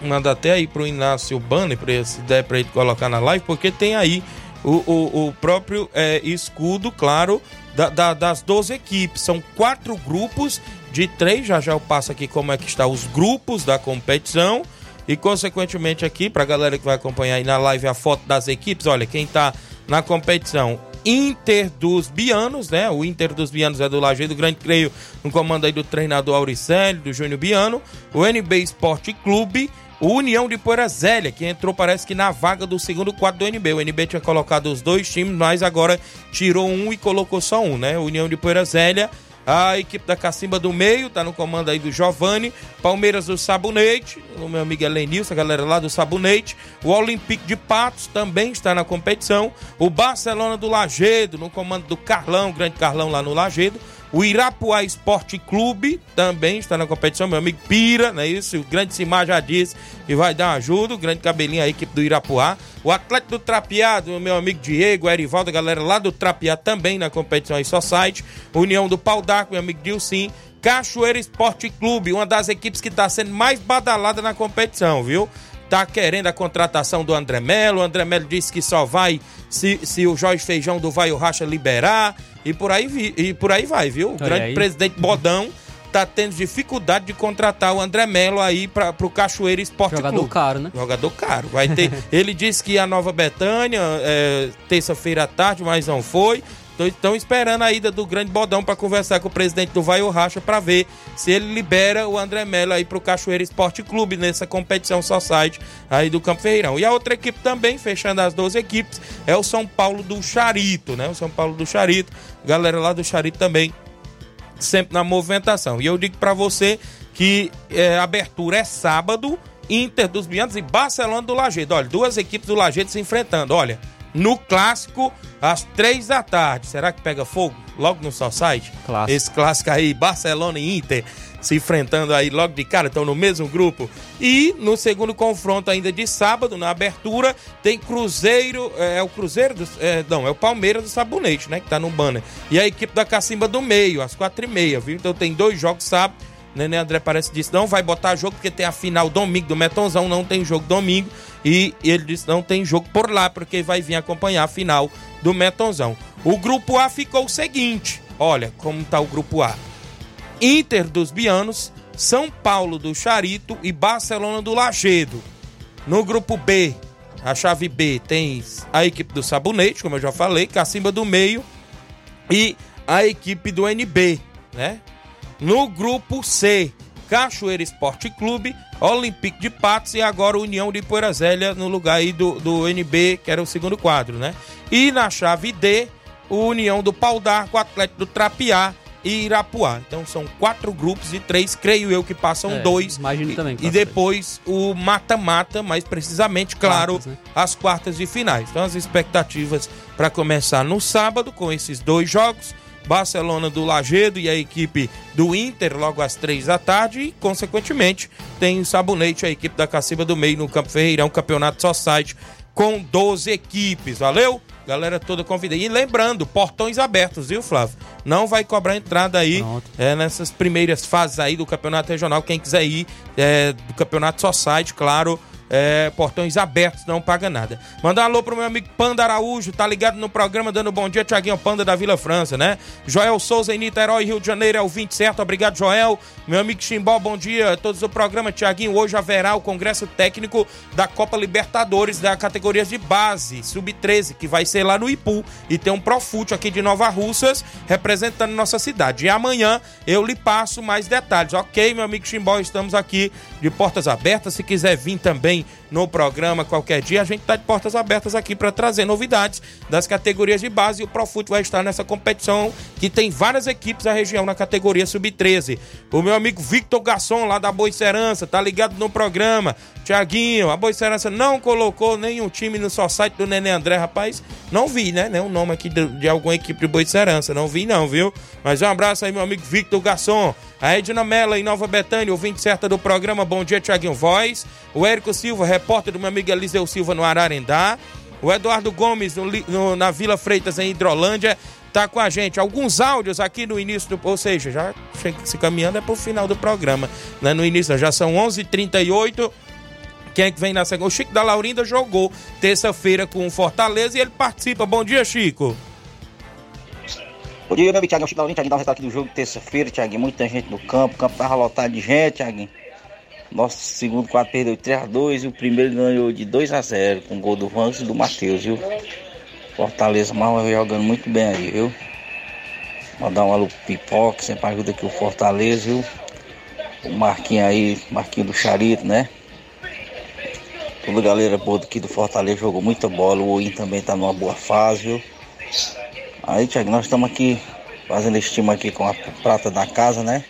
manda até aí pro Inácio Banner, para essa ideia para ele colocar na live, porque tem aí o, o, o próprio é, escudo, claro, da, da, das 12 equipes. São quatro grupos de três. Já já eu passo aqui como é que está os grupos da competição. E, consequentemente, aqui, para a galera que vai acompanhar aí na live a foto das equipes, olha, quem está na competição. Inter dos Bianos, né? O Inter dos Bianos é do Lajeado Grande, creio, no comando aí do treinador Auricélio, do Júnior Biano. O NB Esporte Clube o União de Poeira Zélia, que entrou, parece que na vaga do segundo quadro do NB. O NB tinha colocado os dois times, mas agora tirou um e colocou só um, né? União de Poeira Zélia. A equipe da Cacimba do Meio, tá no comando aí do Giovanni. Palmeiras do Sabonete, o meu amigo Elenilson, a galera lá do Sabonete. O Olympique de Patos também está na competição. O Barcelona do Lagedo, no comando do Carlão, grande Carlão lá no Lagedo. O Irapuá Esporte Clube também está na competição, meu amigo Pira, não é isso? O grande Simar já disse que vai dar ajuda, o grande cabelinho aí, equipe do Irapuá. O Atlético do Trapeado, meu amigo Diego, Erivaldo, a galera lá do Trapeado também na competição aí, só site. União do Pau d'Arco, meu amigo Dilcim. Cachoeira Esporte Clube, uma das equipes que está sendo mais badalada na competição, viu? Tá querendo a contratação do André Melo. O André Melo disse que só vai se, se o Jorge Feijão do Vai o Racha liberar. E por aí, vi, e por aí vai, viu? O Olha grande aí. presidente Bodão tá tendo dificuldade de contratar o André Melo aí para pro Cachoeira Esporte Jogador Clube. caro, né? Jogador caro. Vai ter. Ele disse que ia a Nova Betânia, é, terça-feira à tarde, mas não foi. Estão esperando a ida do grande Bodão para conversar com o presidente do Vai o Racha para ver se ele libera o André Melo aí pro Cachoeira Esporte Clube nessa competição Society aí do Campo Ferreirão. E a outra equipe também, fechando as 12 equipes, é o São Paulo do Charito, né? O São Paulo do Charito. Galera lá do Charito também sempre na movimentação. E eu digo para você que é, a abertura é sábado, Inter dos Bianos e Barcelona do Lajeado. Olha, duas equipes do Lajeado se enfrentando. Olha, no clássico, às três da tarde. Será que pega fogo? Logo no Society? Clássico. Esse clássico aí, Barcelona e Inter se enfrentando aí logo de cara, estão no mesmo grupo. E no segundo confronto ainda de sábado, na abertura, tem Cruzeiro, é, é o Cruzeiro, do, é, não, é o Palmeiras do Sabonete, né, que tá no banner. E a equipe da Cacimba do Meio, às quatro e meia, viu? Então tem dois jogos sábado. Nenê André parece que disse, não vai botar jogo porque tem a final domingo do Metonzão, não tem jogo domingo. E ele disse, não tem jogo por lá, porque vai vir acompanhar a final do Metonzão. O grupo A ficou o seguinte, olha como tá o grupo A. Inter dos Bianos, São Paulo do Charito e Barcelona do Lagedo. No grupo B, a chave B tem a equipe do Sabonete, como eu já falei, Cacimba do Meio e a equipe do NB, né? No grupo C, Cachoeira Esporte Clube, Olympique de Patos e agora União de Poeira Zélia no lugar aí do, do NB, que era o segundo quadro, né? E na chave D, o União do Pau d'Arco, Atlético do Trapiá e Irapuá. Então são quatro grupos e três, creio eu, que passam É, dois. imagino E- também E depois o mata-mata, mais precisamente, claro, Quartas, né? as quartas de finais. Então as expectativas para começar no sábado com esses dois jogos. Barcelona do Lagedo e a equipe do Inter logo às três da tarde e, consequentemente, tem o Sabonete, a equipe da Caciba do Meio no Campo Ferreirão, campeonato Society com 12 equipes, valeu? Galera toda convidada. E lembrando, portões abertos, viu, Flávio? Não vai cobrar entrada aí é, nessas primeiras fases aí do campeonato regional. Quem quiser ir é, do campeonato Society, claro, é, portões abertos, não paga nada. Mandar um alô pro meu amigo Panda Araújo, tá ligado no programa, dando bom dia, Tiaguinho Panda da Vila França, né? Joel Souza em Niterói, Rio de Janeiro, é o 20 certo, obrigado, Joel. Meu amigo Chimbó, bom dia todos do programa, Tiaguinho. Hoje haverá o congresso técnico da Copa Libertadores da categorias de base, sub-13, que vai ser lá no Ipu. E tem um Profute aqui de Nova Russas, representando nossa cidade. E amanhã eu lhe passo mais detalhes, ok, meu amigo Chimbó? Estamos aqui de portas abertas. Se quiser vir também também no programa qualquer dia. A gente está de portas abertas aqui para trazer novidades das categorias de base e o Profut vai estar nessa competição que tem várias equipes da região na categoria sub-13. O meu amigo Victor Garçom lá da Boicerança tá ligado no programa. Tiaguinho, a Boicerança não colocou nenhum time no só site do Nenê André, rapaz. Não vi, né? Nenhum nome aqui de, de alguma equipe de Boicerança. Não vi, não, viu? Mas um abraço aí, meu amigo Victor Garçom. A Edna Mela em Nova Betânia, ouvinte certa do programa Bom Dia Tiaguinho Voz. O Érico Silva, repórter do meu amigo Eliseu Silva no Ararendá. O Eduardo Gomes no, no, na Vila Freitas em Hidrolândia tá com a gente. Alguns áudios aqui no início, do, ou seja, já se caminhando é pro final do programa. Né? No início já são 11 h 38 quem é que vem na segunda? O Chico da Laurinda jogou terça-feira com o Fortaleza e ele participa. Bom dia, Chico. Bom dia, meu amigo Thiago. Chico da Thiago, dá um resultado aqui do jogo terça-feira, Thiago. Muita gente no campo, o campo tava lotado de gente, Thiago. Nosso segundo quadro perdeu 3x2 e o primeiro ganhou de 2x0 com o gol do Vantos e do Matheus, viu? Fortaleza mal jogando muito bem aí, viu? Mandar um alô pro Pipoca, sempre ajuda aqui o Fortaleza, viu? O Marquinho aí, Marquinho do Charito, né? Toda a galera boa aqui do Fortaleza jogou muita bola. O Oin também tá numa boa fase, viu? Aí, Thiago, nós estamos aqui fazendo estima aqui com a prata da casa, né?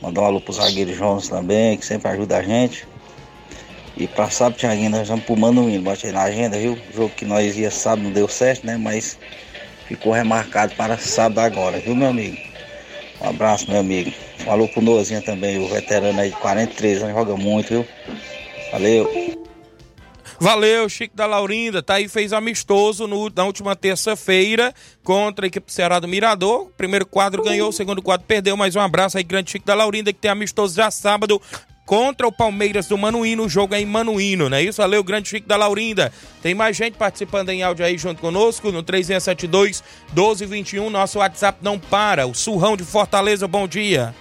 Mandar um alô pro zagueiro Jones também, que sempre ajuda a gente. E pra sábado, Thiaguinho, nós vamos pro Manuíno, bote aí na agenda, viu? O jogo que nós ia sábado não deu certo, né? Mas ficou remarcado para sábado agora, viu, meu amigo? Um abraço, meu amigo. Um alô pro Nozinha também, o veterano aí de 43 anos, joga muito, viu? Valeu. Valeu, Chico da Laurinda. Tá aí, fez amistoso no, na última terça-feira contra a equipe do Ceará do Mirador. Primeiro quadro ganhou, segundo quadro perdeu. Mais um abraço aí, grande Chico da Laurinda, que tem amistoso já sábado contra o Palmeiras do Manuíno. O jogo é em Manuíno, não é isso? Valeu, grande Chico da Laurinda. Tem mais gente participando em áudio aí junto conosco no 3672 1221. Nosso WhatsApp não para. O Surrão de Fortaleza, bom dia.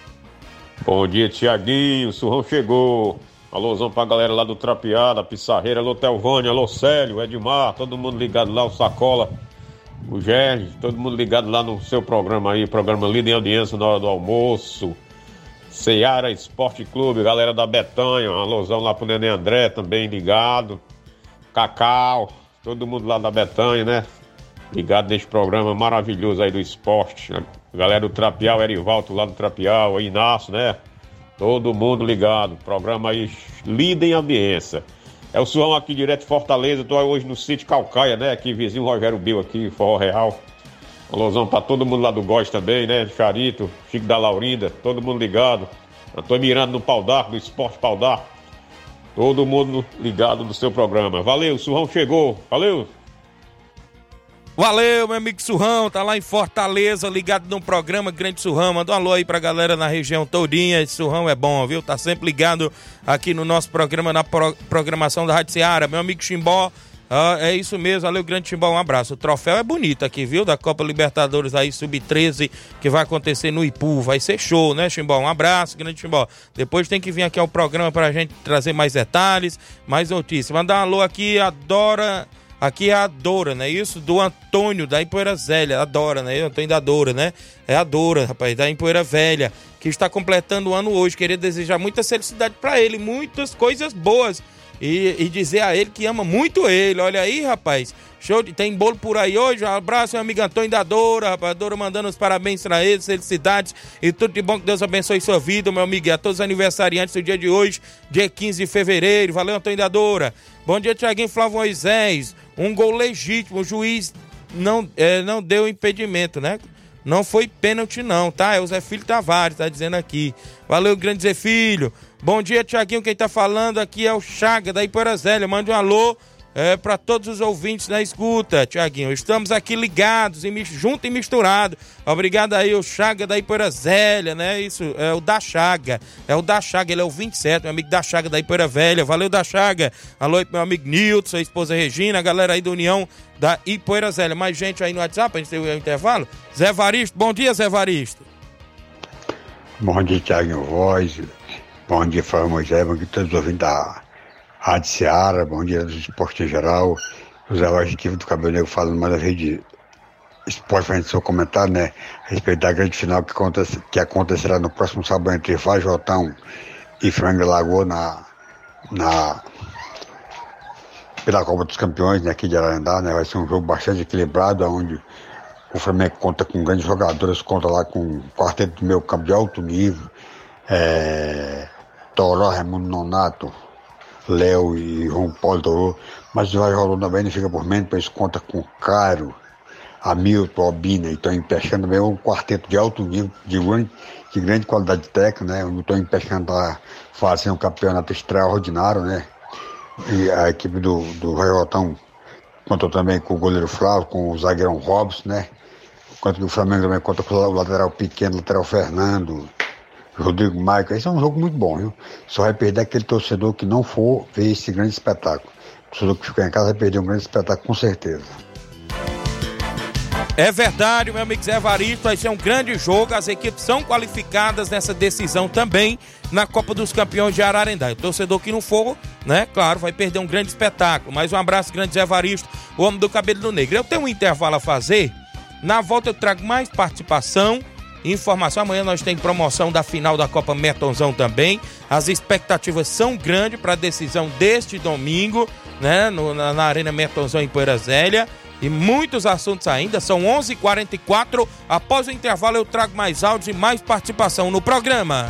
Bom dia, Tiaguinho. O Surrão chegou. Alôzão pra galera lá do Trapeada, Pissarreira, alô Telvânia, alô Célio, Edmar, todo mundo ligado lá, o Sacola, o Gerge, todo mundo ligado lá no seu programa aí, programa Líder em Audiência na hora do almoço. Seara Esporte Clube, galera da Betanha, alôzão lá pro Nenê André também ligado. Cacau, todo mundo lá da Betanha, né? Ligado neste programa maravilhoso aí do esporte. Galera do Trapial, Erivaldo lá do Trapial, Inácio, né? Todo mundo ligado. Programa aí líder em ambiência. É o Suão aqui direto de Fortaleza. Tô hoje no sítio Calcaia, né? Aqui vizinho Rogério Bill aqui, Forró Real. Alôzão pra todo mundo lá do Góis também, né? Charito, Chico da Laurinda, todo mundo ligado. Eu tô mirando no Pau d'Arco, no Esporte Pau d'Arco. Todo mundo ligado no seu programa. Valeu, o Surrão chegou. Valeu! Valeu, meu amigo Surrão, tá lá em Fortaleza, ligado no programa Grande Surrão. Manda um alô aí pra galera na região todinha. Esse Surrão é bom, viu? Tá sempre ligado aqui no nosso programa, na pro programação da Rádio Seara. Meu amigo Chimbó, é isso mesmo, valeu, grande Chimbó, um abraço. O troféu é bonito aqui, viu? Da Copa Libertadores aí, Sub-13, que vai acontecer no Ipu. Vai ser show, né, Chimbó? Um abraço, grande Chimbó. Depois tem que vir aqui ao programa pra gente trazer mais detalhes, mais notícias. Mandar um alô aqui, adora. Aqui é a Dora, né? Isso do Antônio da Empoeira Velha. A Dora, né? Antônio da Dora, né? É a Dora, rapaz, da Empoeira Velha, que está completando o ano hoje. Queria desejar muita felicidade para ele, muitas coisas boas. E, e, dizer a ele que ama muito ele. Olha aí, rapaz. Show de. Tem bolo por aí hoje. Um abraço, meu amigo Antônio da Dora, rapaz. Dora mandando os parabéns para ele, felicidades e tudo de bom. Que Deus abençoe sua vida, meu amigo. E a todos os aniversariantes do dia de hoje, dia 15 de fevereiro. Valeu, Antônio da Dora. Bom dia, Tiaguinho Flávio Moisés. Um gol legítimo. O juiz não, é, não deu impedimento, né? Não foi pênalti, não, tá? É o Zé Filho Tavares, tá dizendo aqui. Valeu, grande Zé Filho. Bom dia, Tiaguinho. Quem tá falando aqui é o Chaga, da Ipoeira Zélia. Mande um alô é, para todos os ouvintes na escuta, Tiaguinho. Estamos aqui ligados, e, junto e misturado. Obrigado aí, o Chaga da Ipoeira Zélia, né? Isso, é o da Chaga. É o da Chaga, ele é o 27, meu amigo da Chaga da Ipoeira Velha. Valeu, da Chaga. Alô, meu amigo Nilton, sua esposa Regina, a galera aí da União da Ipoeira Zélia. Mais gente aí no WhatsApp, a gente tem o intervalo. Zé Varisto, bom dia, Zé Varisto. Bom dia, Tiaguinho Voz. Bom dia, Fábio Moisés. Bom dia todos os ouvintes da Rádio Seara, bom dia do esporte em geral. José Adjetivo do Cabelo Negro falando mais a vez de esporte para a gente seu comentário, né? A respeito da grande final que, acontece, que acontecerá no próximo sábado entre Vajotão e Frango Lagoa na, na pela Copa dos Campeões né, aqui de Ararendá, né? Vai ser um jogo bastante equilibrado, onde o Flamengo conta com grandes jogadores, conta lá com um quarteto do meio campo de alto nível. É, Toró, Raimundo Nonato, Léo e João Paulo Toró. Mas o Rolando também não fica por menos, pois conta com Caro, Hamilton, Albina e Toninho Peixando também um quarteto de alto nível, de grande, de grande qualidade técnica, né? O Toninho Peixando está fazendo um campeonato extraordinário, né? E a equipe do, do Raiotão contou também com o goleiro Flávio, com o zagueirão Robson, né? Enquanto que o Flamengo também conta com o lateral pequeno, o lateral Fernando, Rodrigo Maicon. Esse é um jogo muito bom, viu? Só vai perder aquele torcedor que não for ver esse grande espetáculo. O torcedor que ficar em casa vai perder um grande espetáculo, com certeza. É verdade, meu amigo Zé Evaristo, vai ser um grande jogo. As equipes são qualificadas nessa decisão também na Copa dos Campeões de Ararendá. O torcedor que não for, né, claro, vai perder um grande espetáculo. Mais um abraço grande, Zé Evaristo, o homem do cabelo do negro. Eu tenho um intervalo a fazer. Na volta eu trago mais participação. Informação, amanhã nós temos promoção da final da Copa Metonzão também. As expectativas são grandes para a decisão deste domingo, né, no, na, na Arena Metonzão em Poeira Zélia e muitos assuntos ainda. São 11:44. h 44 Após o intervalo, eu trago mais áudios e mais participação no programa.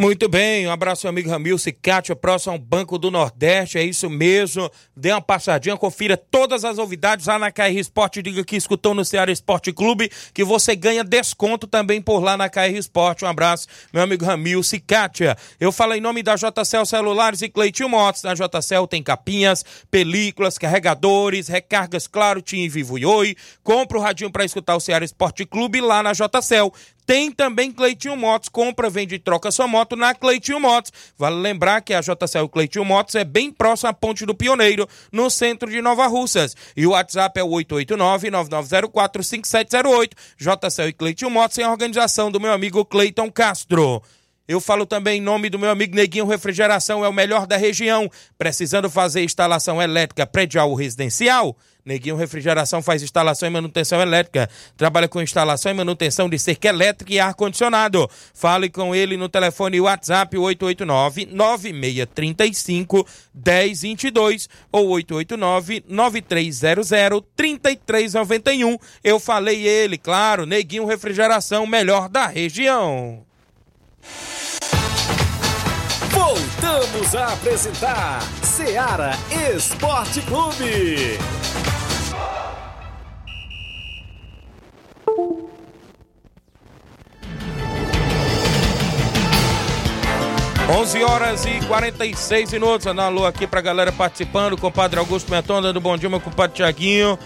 Muito bem, um abraço, meu amigo Ramilson e Kátia, próximo ao Banco do Nordeste, é isso mesmo. Dê uma passadinha, confira todas as novidades lá na KR Esporte. Diga que escutou no Ceará Esporte Clube, que você ganha desconto também por lá na KR Esporte. Um abraço, meu amigo Ramilson e Kátia. Eu falo em nome da JCL Celulares e Cleitinho Motos. Na JCL tem capinhas, películas, carregadores, recargas, claro, Tim Vivo e Oi. Compra o radinho para escutar o Ceará Esporte Clube lá na JCL. Tem também Cleitinho Motos, compra, vende e troca sua moto na Cleitinho Motos. Vale lembrar que a JCL Cleitinho Motos é bem próxima à Ponte do Pioneiro, no centro de Nova Russas. E o WhatsApp é o 889-9904-5708. JCL e Cleitinho Motos em organização do meu amigo Cleiton Castro. Eu falo também em nome do meu amigo Neguinho Refrigeração, é o melhor da região. Precisando fazer instalação elétrica predial ou residencial? Neguinho Refrigeração faz instalação e manutenção elétrica. Trabalha com instalação e manutenção de cerca elétrica e ar-condicionado. Fale com ele no telefone WhatsApp 889-9635-1022 ou 889-9300-3391. Eu falei ele, claro, Neguinho Refrigeração, melhor da região. Voltamos a apresentar Seara Esporte Clube. 11 horas e 46 minutos. Dando alô aqui pra galera participando. Compadre Augusto Menton dando bom dia, meu compadre Tiaguinho.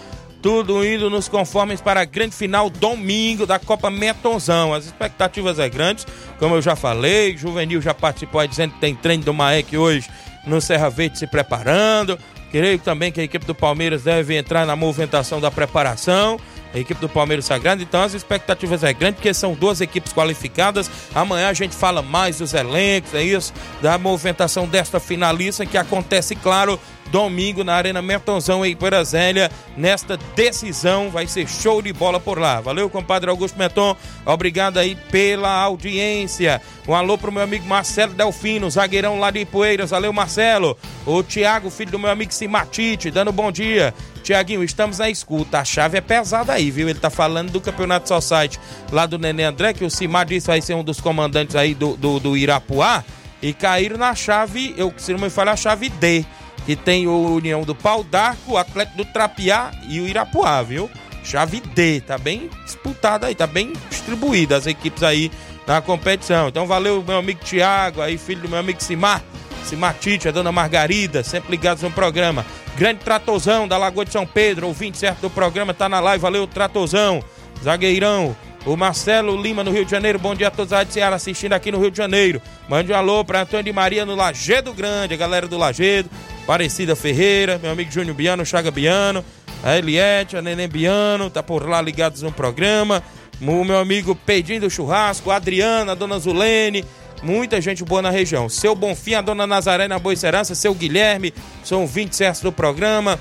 Tudo indo nos conformes para a grande final domingo da Copa Metonzão. As expectativas é grandes, como eu já falei. Juvenil já participou aí dizendo que tem treino do Maek hoje no Serra Verde se preparando. Creio também que a equipe do Palmeiras deve entrar na movimentação da preparação a equipe do Palmeiras Sagrado. Então as expectativas é grande, porque são duas equipes qualificadas. Amanhã a gente fala mais dos elencos, é isso, da movimentação desta finalista que acontece, claro, domingo na Arena Mertonzão em Brasília. Nesta decisão vai ser show de bola por lá. Valeu, compadre Augusto Meton. Obrigado aí pela audiência. Um alô pro meu amigo Marcelo Delfino, zagueirão lá de Poeiras. Valeu, Marcelo. O Tiago, filho do meu amigo Simatite, dando bom dia. Tiaguinho, estamos na escuta. A chave é pesada aí, viu? Ele tá falando do Campeonato Society lá do Nenê André, que o Simar disse vai ser um dos comandantes aí do, do, do Irapuá. E caíram na chave, eu, se não me falha, a chave D que tem o União do Pau d'Arco, o Atlético do Trapiá e o Irapuá, viu? chave D, tá bem disputada aí, tá bem distribuída as equipes aí na competição. Então valeu meu amigo Tiago, aí filho do meu amigo Simar, Simar Tite, a dona Margarida, sempre ligados no programa. Grande Tratozão da Lagoa de São Pedro, ouvinte certo do programa, tá na live, valeu Tratozão, zagueirão. O Marcelo Lima no Rio de Janeiro, bom dia a todos a Rádio Ceará assistindo aqui no Rio de Janeiro. Mande um alô para Antônio de Maria no Lagedo Grande, a galera do Lagedo, Parecida Ferreira, meu amigo Júnior Biano, Chaga Biano, a Eliette, a Neném Biano, tá por lá ligados no programa. O meu amigo Pedinho do Churrasco, a Adriana, a Dona Zulene, muita gente boa na região. Seu Bonfim, a Dona Nazaré na Boicerança, seu Guilherme, são 20 certos do programa.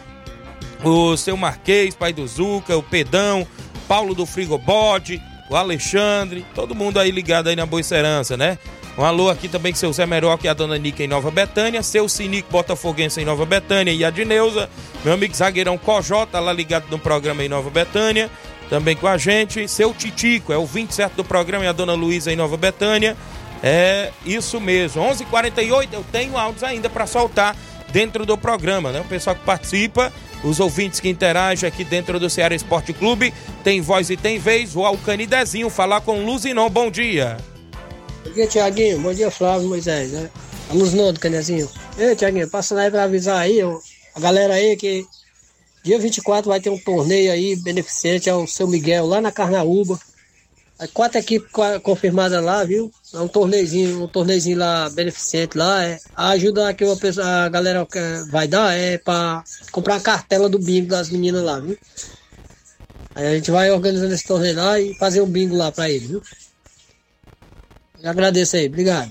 O seu Marquês, pai do Zuca, o Pedão, Paulo do Frigobode, o Alexandre, todo mundo aí ligado aí na Boicerança, né? Um alô aqui também com seu Zé Meroca e a Dona Nica em Nova Betânia, seu Sinico Botafoguense em Nova Betânia e a Dineuza, meu amigo zagueirão Cojota lá ligado no programa em Nova Betânia, também com a gente, seu Titico, é o 27 do programa e a Dona Luísa em Nova Betânia, é isso mesmo, 11:48 h 48 eu tenho áudios ainda para soltar dentro do programa, né? O pessoal que participa, os ouvintes que interagem aqui dentro do Ceará Esporte Clube, tem voz e tem vez, o Alcani Dezinho falar com Luzinon, bom dia. Bom dia, Tiaguinho. Bom dia, Flávio Moisés. Né? A Luzinon do Canezinho. Ei, Tiaguinho, passando aí pra avisar aí, ó, a galera aí que dia 24 vai ter um torneio aí beneficente ao seu Miguel lá na Carnaúba. Quatro equipes confirmadas lá, viu? É um torneizinho, um torneizinho lá beneficente lá. É. A ajuda que pessoa, a galera vai dar é pra comprar a cartela do bingo das meninas lá, viu? Aí a gente vai organizando esse torneio lá e fazer um bingo lá pra ele, viu? Eu agradeço aí, obrigado.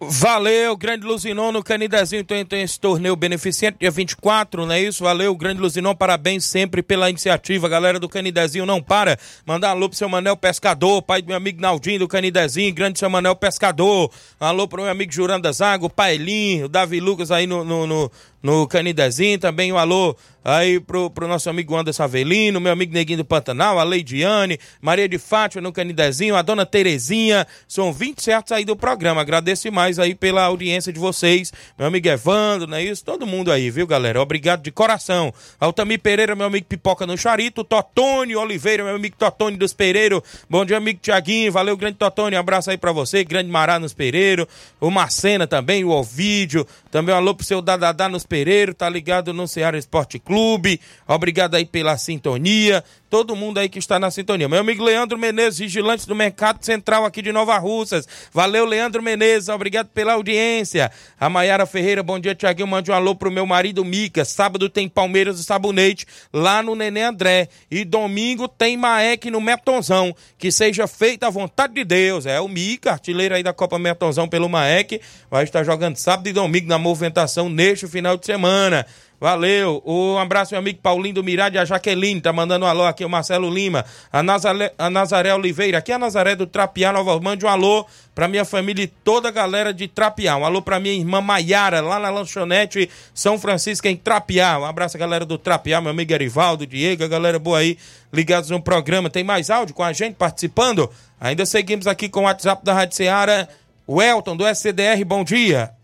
Valeu, Grande Luzinon no Canidezinho tem, esse torneio beneficente, dia 24, não é isso? Valeu, Grande Luzinon, parabéns sempre pela iniciativa, galera do Canidezinho, não para. Mandar alô pro seu Manel Pescador, pai do meu amigo Naldinho do Canidezinho, grande seu Manel Pescador. Alô pro meu amigo Juranda Zago, Paelinho, Davi Lucas aí no, no, no, no Canidezinho, também um alô aí pro, pro nosso amigo Anderson Avelino, meu amigo Neguinho do Pantanal, a Leidiane, Maria de Fátima no Canidezinho, a dona Terezinha, são 20 certos aí do programa, agradeço mais aí pela audiência de vocês, meu amigo Evandro, não é isso? Todo mundo aí, viu galera? Obrigado de coração. Altamir Pereira, meu amigo Pipoca no Charito, Totônio Oliveira, meu amigo Totônio dos Pereiro, bom dia amigo Tiaguinho, valeu grande Totônio, um abraço aí pra você, grande Mará nos Pereiro, o Marcena também, o Ovídio, também um alô pro seu Dadadá nos Pereiro, tá ligado no Ceará Esporte Clube, obrigado aí pela sintonia, todo mundo aí que está na sintonia. Meu amigo Leandro Menezes, vigilante do Mercado Central aqui de Nova Russas. Valeu, Leandro Menezes, obrigado pela audiência. A Maiara Ferreira, bom dia, Tiaguinho. Mande um alô pro meu marido Mica. Sábado tem Palmeiras e Sabonete lá no Nenê André. E domingo tem Maek no Metonzão. Que seja feita a vontade de Deus. É o Mica, artilheiro aí da Copa Metonzão pelo Maek. Vai estar jogando sábado e domingo na movimentação neste final de semana. Valeu. Um abraço, meu amigo Paulinho do Mirade, a Jaqueline, tá mandando um alô aqui, o Marcelo Lima, a Nazaré, a Nazaré Oliveira, aqui é a Nazaré do Trapiá, Nova Mande um alô pra minha família e toda a galera de Trapiá. Um alô pra minha irmã Maiara, lá na lanchonete São Francisco, em Trapiá. Um abraço, galera do Trapiá, meu amigo Erivaldo, Diego, a galera boa aí, ligados no programa. Tem mais áudio com a gente participando? Ainda seguimos aqui com o WhatsApp da Rádio Seara. O Elton, do SCDR, bom dia.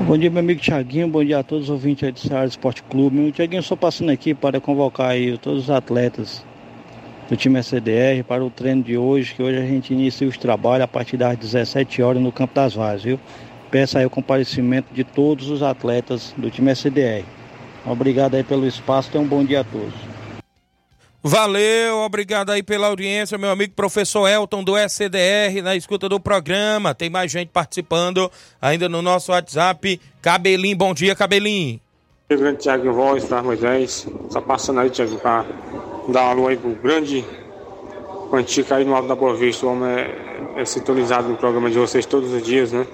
Bom dia, meu amigo Tiaguinho. Bom dia a todos os ouvintes aí do Ceará Esporte Clube. Meu Tiaguinho, só passando aqui para convocar aí todos os atletas do time SDR para o treino de hoje, que hoje a gente inicia os trabalhos a partir das 17 horas no Campo das Varas, viu? Peço aí o comparecimento de todos os atletas do time SDR. Obrigado aí pelo espaço, tenham um bom dia a todos. Valeu, obrigado aí pela audiência, meu amigo professor Elton do SCDR, na escuta do programa. Tem mais gente participando ainda no nosso WhatsApp. Cabelinho, bom dia, Cabelinho. grande Thiago Voz, Flávio Moisés. Só passando aí, Thiago, pra dar uma alô aí pro grande Quantica aí no Alto da Boa Vista. O homem é, é sintonizado no programa de vocês todos os dias, né?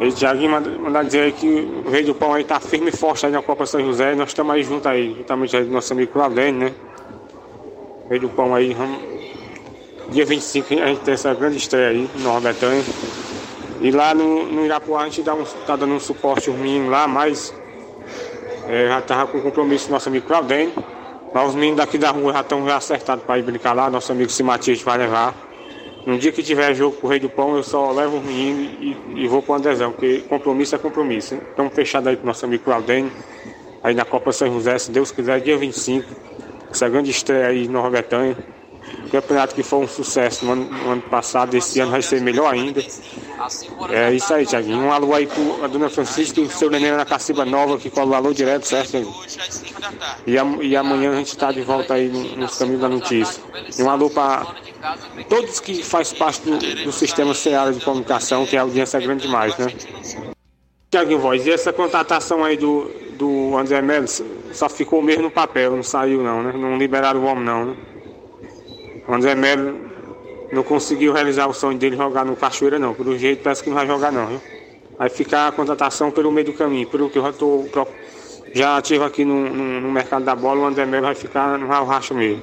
E Thiaguinho manda, manda dizer aí que o Rei do Pão aí tá firme e forte aí na Copa São José. Nós estamos aí junto aí, juntamente aí do nosso amigo Claudene, né? Rei do Pão aí, vamos... dia 25 a gente tem essa grande estreia aí, no Nova Betânia. E lá no, no Irapuá a gente dá um, tá dando um suporte aos meninos lá, mas é, já tava com compromisso com nosso amigo Claudene. Mas os meninos daqui da rua já estão já acertados para ir brincar lá, nosso amigo Simatias vai levar. No dia que tiver jogo com o Rei do Pão, eu só levo os meninos e, e vou pro Andrezão, porque compromisso é compromisso. Estamos fechados aí com nosso amigo Claudene. aí na Copa São José, se Deus quiser, dia 25. Essa grande estreia aí em Nova Betânia. Campeonato que foi um sucesso no ano, no ano passado, esse ano vai ser melhor ainda. É isso aí, Tiaguinho. Um alô aí pro a dona Francisca e o seu neném na Caciba Nova, que cola o alô direto, certo? E, am- e amanhã a gente tá de volta aí no- nos caminhos da notícia. E um alô para todos que faz parte do, do sistema Seara de comunicação, que a audiência é grande demais, né? Tiaguinho Voz, e essa contratação aí do, do André Melo só ficou mesmo no papel, não saiu não, né? Não liberaram o homem não, né? O André Melo não conseguiu realizar o sonho dele jogar no Cachoeira não, pelo jeito parece que não vai jogar não, viu? Vai ficar a contratação pelo meio do caminho, pelo que eu já tô já tive aqui no, no, no mercado da bola, o André Melo vai ficar no Racha mesmo.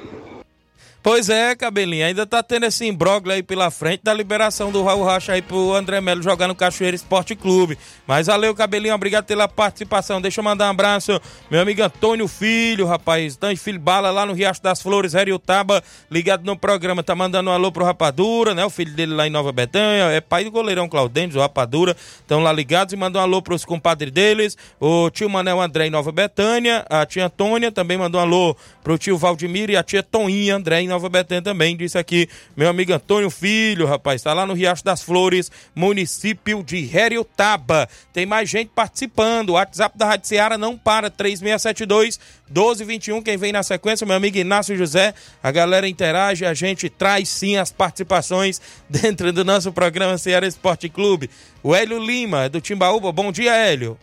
Pois é, cabelinho, ainda tá tendo esse imbróglio aí pela frente da liberação do Raul Rocha aí pro André Melo jogar no Cachoeira Esporte Clube. Mas valeu, cabelinho, obrigado pela participação. Deixa eu mandar um abraço, meu amigo Antônio Filho, rapaz, Dante Filho Bala lá no Riacho das Flores, Heriotaba, ligado no programa, tá mandando um alô pro Rapadura, né? O filho dele lá em Nova Betânia, é pai do goleirão Claudêncio, o Rapadura, estão lá ligados e mandou um alô pros compadres deles, o tio Manel André em Nova Betânia, a tia Antônia também mandou um alô pro tio Valdemiro e a tia Toninha André em Nova Betânia também, disse aqui meu amigo Antônio Filho, rapaz, tá lá no Riacho das Flores, município de Heriotaba. Tem mais gente participando, o WhatsApp da Rádio Seara não para, 3672 1221, quem vem na sequência, meu amigo Inácio José, a galera interage, a gente traz sim as participações dentro do nosso programa Seara Esporte Clube. O Hélio Lima, do Timbaúba, bom dia Hélio.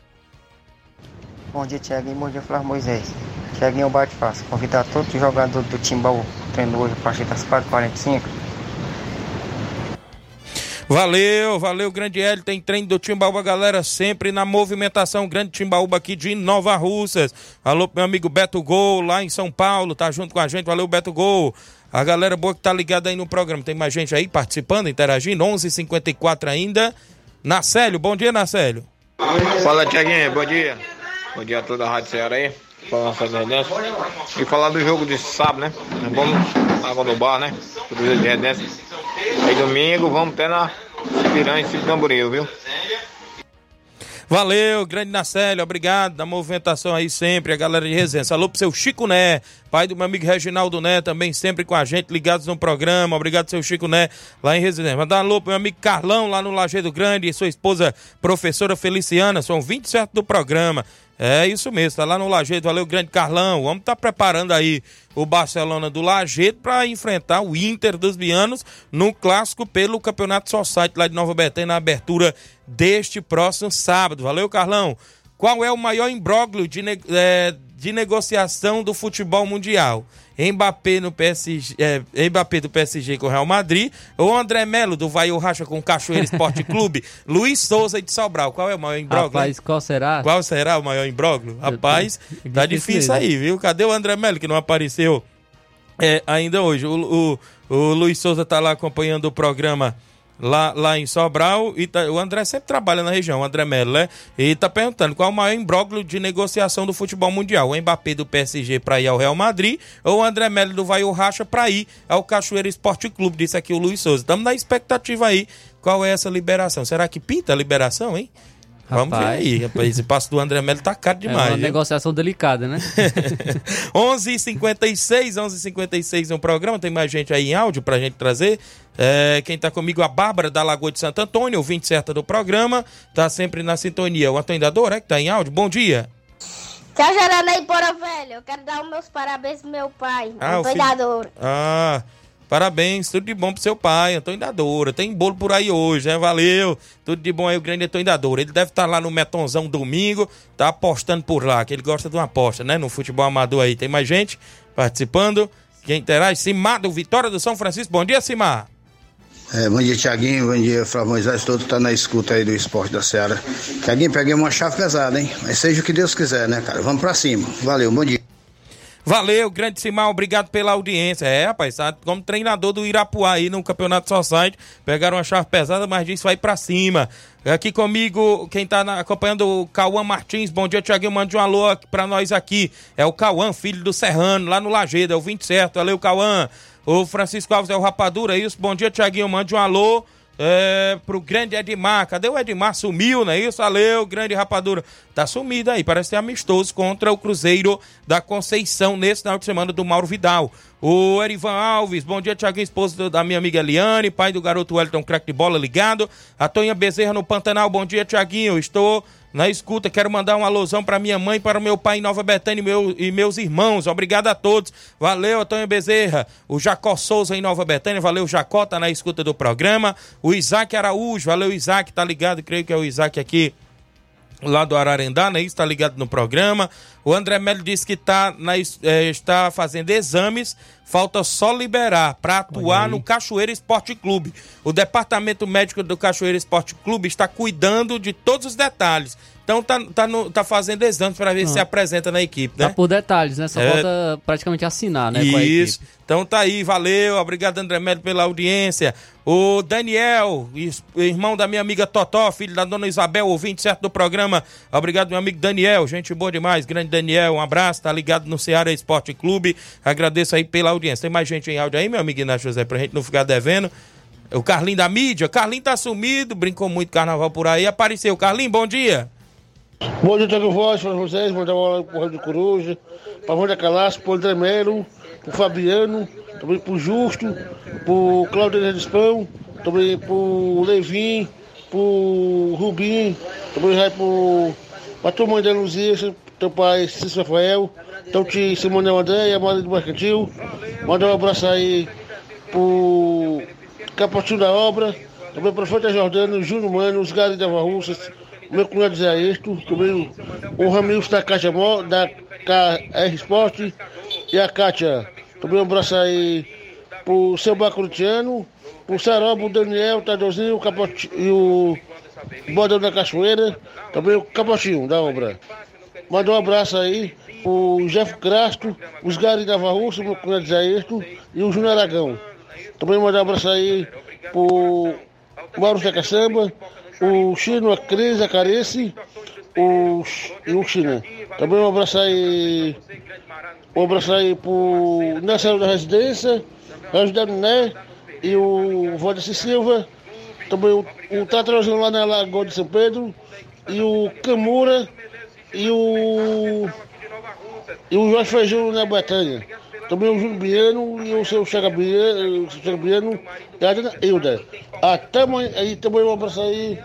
Bom dia, Tiaguinho. Bom dia, Flávio Moisés. Tiaguinho bate fácil. Convidar todos os jogadores do Timbal treino hoje a partir das 4h45. Valeu, valeu, grande Hélio. Tem treino do Timbaúba, galera, sempre na movimentação. Grande Timbaúba aqui de Nova Russas. Alô, meu amigo Beto Gol, lá em São Paulo, tá junto com a gente. Valeu, Beto Gol. A galera boa que tá ligada aí no programa. Tem mais gente aí participando, interagindo. 11:54 h 54 ainda. Nacélio, bom dia, Nacélio. Fala, Tiaguinho, bom dia. Bom dia a toda a Rádio Ceará aí. Falar nossa Redência. E falar do jogo de sábado, né? Vamos água no bar, né? Cruzeiro de Redência. Aí domingo vamos ter na Piranha e Tamboril, viu? Valeu, grande Nacélio, obrigado da movimentação aí sempre, a galera de resenha. Alô pro seu Chico Né, pai do meu amigo Reginaldo Né, também sempre com a gente, ligados no programa. Obrigado, seu Chico Né, lá em resenha. Mandar um alô pro meu amigo Carlão, lá no Lajeado Grande, e sua esposa, professora Feliciana, são 27 do programa. É isso mesmo, tá lá no Lajeado. Valeu, grande Carlão. Vamos tá preparando aí o Barcelona do Lajeado para enfrentar o Inter dos Bianos no clássico pelo Campeonato Society lá de Nova Betânia na abertura deste próximo sábado. Valeu, Carlão. Qual é o maior imbróglio de, é, de negociação do futebol mundial? Mbappé, no PSG, é, Mbappé do PSG com o Real Madrid ou André Melo do Vai Racha com o Cachoeira Esporte Clube? Luiz Souza de Sobral. Qual é o maior imbróglio? Rapaz, qual será? Qual será o maior imbróglio? Rapaz, tá difícil aí, viu? Cadê o André Melo que não apareceu é, ainda hoje? O, o, o Luiz Souza tá lá acompanhando o programa lá, lá em Sobral e tá- o André sempre trabalha na região, o André Melo, né? E tá perguntando qual é o maior imbróglio de negociação do futebol mundial? O Mbappé do PSG para ir ao Real Madrid ou o André Melo do Vai Racha para ir ao Cachoeira Esporte Clube? Disse aqui o Luiz Souza. Estamos na expectativa aí. Qual é essa liberação? Será que pinta a liberação, hein? Vamos ver Rapaz. aí, rapaz. Esse passo do André Melo tá caro É demais. uma viu? negociação delicada, né? 11h56, 11h56 no programa. Tem mais gente aí em áudio pra gente trazer. É, quem tá comigo, a Bárbara da Lagoa de Santo Antônio, ouvinte certa do programa. Tá sempre na sintonia. O Antônio Dador, é que tá em áudio? Bom dia. Tchau, Jaraná e Bora Velho. Eu quero dar os meus parabéns pro meu pai, Ah, o Antônio filho- Dador. Ah, parabéns, tudo de bom pro seu pai, Antônio Dadora. Tem bolo por aí hoje, né? Valeu. Tudo de bom aí, o grande Antônio Dadora. Ele deve estar lá no Metonzão domingo, tá apostando por lá, que ele gosta de uma aposta, né? No futebol amador aí. Tem mais gente participando. Quem interage? Simar do Vitória do São Francisco. Bom dia, Simar. É, bom dia, Tiaguinho. Bom dia, Flávio Moisés. Todo tá na escuta aí do esporte da Seara. Tiaguinho, peguei uma chave pesada, hein? Mas seja o que Deus quiser, né, cara? Vamos pra cima. Valeu, bom dia. Valeu, grande Simar, obrigado pela audiência. É, rapaz, tá como treinador do Irapuá aí no Campeonato Society. Pegaram uma chave pesada, mas disse vai pra cima. Aqui comigo, quem tá na- acompanhando o Cauã Martins. Bom dia, Tiaguinho. Mande um alô pra nós aqui. É o Cauã, filho do Serrano, lá no Lagedo. É o 20 certo. Valeu, Cauã. O Francisco Alves é o Rapadura. é Isso, bom dia, Tiaguinho. Mande um alô é, pro grande Edmar. Cadê o Edmar? Sumiu, não é isso? Valeu, grande rapadura. Tá sumido aí, parece ser amistoso contra o Cruzeiro da Conceição nesse final de semana do Mauro Vidal. O Erivan Alves, bom dia, Tiaguinho, esposo da minha amiga Eliane, pai do garoto Wellington, craque de bola ligado. A Tonha Bezerra no Pantanal, bom dia, Tiaguinho, estou na escuta, quero mandar uma alusão para minha mãe, para o meu pai em Nova Betânia e, meu, e meus irmãos. Obrigado a todos. Valeu, Antônio Bezerra. O Jacó Souza em Nova Betânia. Valeu, Jacó, tá na escuta do programa. O Isaac Araújo. Valeu, Isaac, tá ligado? Creio que é o Isaac aqui lá do Ararendá, né? Está ligado no programa. O André Melo disse que tá na, é, está fazendo exames, falta só liberar para atuar no Cachoeira Esporte Clube. O departamento médico do Cachoeira Esporte Clube está cuidando de todos os detalhes. Então tá, tá, no, tá fazendo exames para ver Ah. se apresenta na equipe, né? Tá por detalhes, né? Só É. falta praticamente assinar, né? Isso. Então tá aí, valeu. Obrigado, André Melo, pela audiência. O Daniel, irmão da minha amiga Totó, filho da dona Isabel, ouvinte certo do programa. Obrigado, meu amigo Daniel. Gente boa demais. Grande Daniel, um abraço. Tá ligado no Ceará Esporte Clube. Agradeço aí pela audiência. Tem mais gente em áudio aí, meu amigo Inácio José, pra gente não ficar devendo. O Carlinho da mídia. Carlinho tá sumido, brincou muito carnaval por aí. Apareceu. Carlinho, bom dia. Bom dia, Tiago Voz, para vocês, mandar uma hora pro Rádio Coruja, para Wanda Calaço, pro André Melo, pro Fabiano, também pro Justo, pro Claudio Redispão, também pro Levin, pro Rubim, também vai pro, pra tua mãe da Luzia, teu pai Cícero Rafael, teu tio Simone André, a Maria do Mercantil, mandar um abraço aí pro Capotinho da Obra, também pro Prefeito Jordano, Júnior Mano, os Gari da Russas, meu cunhado Zé Esto, também o, o Ramilson da Caixa Mo, da KR Sport e a Kátia. Também um abraço aí pro seu Bacrutiano, pro Sarobo, o Daniel, o Tadeuzinho o Capoti, e o Bodão da Cachoeira, também o Capotinho da obra. Manda um abraço aí pro Jeff Crasto, os Gari da Varruça, meu cunhado Zé Esto e o Júnior Aragão. Também mandar um abraço aí pro Mauro da Caçamba, o Chino, a Cris, a Carece o, e o China. Também um abraço aí, um abraço aí pro Nessero da Residência, da Né e o Valdeci Silva. Também o, o Tatrãozinho lá na Lagoa de São Pedro e o Camura e o e o Jorge Feijão na Betânia. Também o Júlio Biano e o seu Chagabiano, o seu Chagabiano e a Hilda. Até amanhã, aí também um abraço aí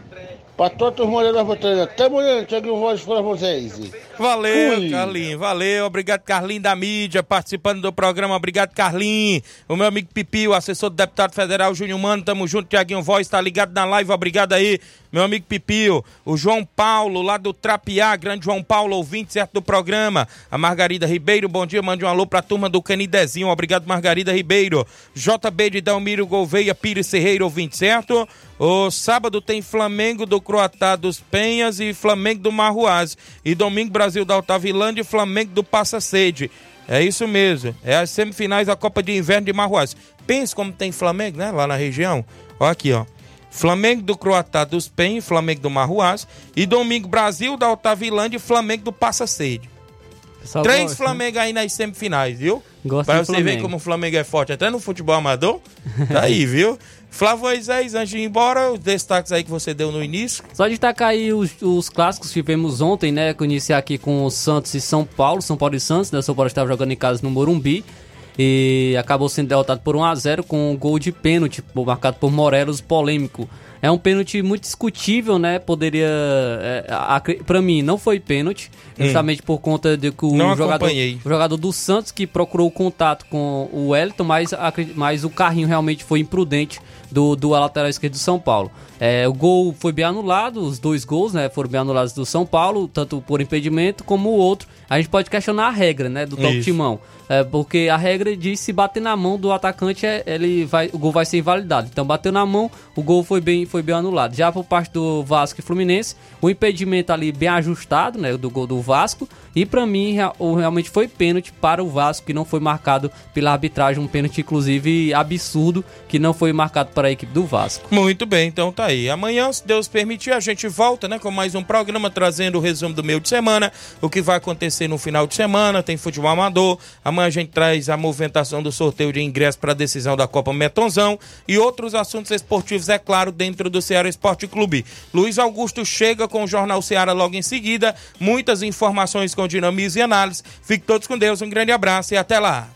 para todos os da Betânia. Até amanhã, Tiago Voz para vocês. Valeu, Fui. Carlinhos. Valeu. Obrigado, Carlinhos da mídia, participando do programa. Obrigado, Carlinhos. O meu amigo Pipi, o assessor do deputado federal Júnior Mano. Tamo junto, Tiaguinho Voz. Tá ligado na live. Obrigado aí, meu amigo Pipio. O João Paulo, lá do Trapiá. Grande João Paulo, ouvinte certo do programa. A Margarida Ribeiro. Bom dia. Mande um alô pra turma do Canidezinho. Obrigado, Margarida Ribeiro. JB de Dalmiro Gouveia Pires Serreiro, ouvinte certo. O sábado tem Flamengo do Croatá dos Penhas e Flamengo do Marruaz. E domingo, Brasil da Altavilândia e Flamengo do Passa Sede. É isso mesmo. É as semifinais da Copa de Inverno de Marruaz. Pense como tem Flamengo, né? Lá na região. Ó aqui, ó. Flamengo do Croatá dos Penhas Flamengo do Marruaz. E domingo, Brasil da Altavilândia e Flamengo do Passa Sede. Pessoal Três gosta, né? Flamengo aí nas semifinais, viu? Gosta pra você ver como o Flamengo é forte, até no futebol amador. Tá aí, viu? Flávio Moisés, antes de ir embora, os destaques aí que você deu no início. Só destacar aí os, os clássicos que tivemos ontem, né? Que iniciar aqui com o Santos e São Paulo, São Paulo e Santos, né? O São Paulo estava jogando em casa no Morumbi e acabou sendo derrotado por 1 a 0 com um gol de pênalti marcado por Morelos, polêmico. É um pênalti muito discutível, né? Poderia. É, pra mim, não foi pênalti, Hum. justamente por conta de que o Não jogador, acompanhei. o jogador do Santos que procurou o contato com o Wellington, mas, mas o carrinho realmente foi imprudente do, do lateral esquerdo do São Paulo. É, o gol foi bem anulado, os dois gols né, foram bem anulados do São Paulo, tanto por impedimento como o outro. A gente pode questionar a regra né, do toque Isso. de mão. É, porque a regra diz se bater na mão do atacante, é, ele vai, o gol vai ser invalidado. Então bateu na mão, o gol foi bem, foi bem anulado. Já por parte do Vasco e Fluminense, o impedimento ali bem ajustado, né, do gol do Vasco, e para mim realmente foi pênalti para o Vasco, que não foi marcado pela arbitragem, um pênalti inclusive absurdo, que não foi marcado para a equipe do Vasco. Muito bem, então tá aí. Amanhã, se Deus permitir, a gente volta, né, com mais um programa trazendo o resumo do meio de semana, o que vai acontecer no final de semana, tem futebol amador. Amanhã a gente traz a movimentação do sorteio de ingresso para a decisão da Copa Metonzão e outros assuntos esportivos, é claro, dentro do Ceará Esporte Clube. Luiz Augusto chega com o Jornal Ceará logo em seguida, muitas informações com dinamismo e análise. Fiquem todos com Deus, um grande abraço e até lá.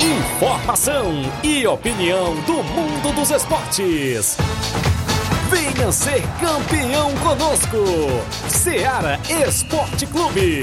Informação e opinião do mundo dos esportes. Venha ser campeão conosco. Seara Esporte Clube.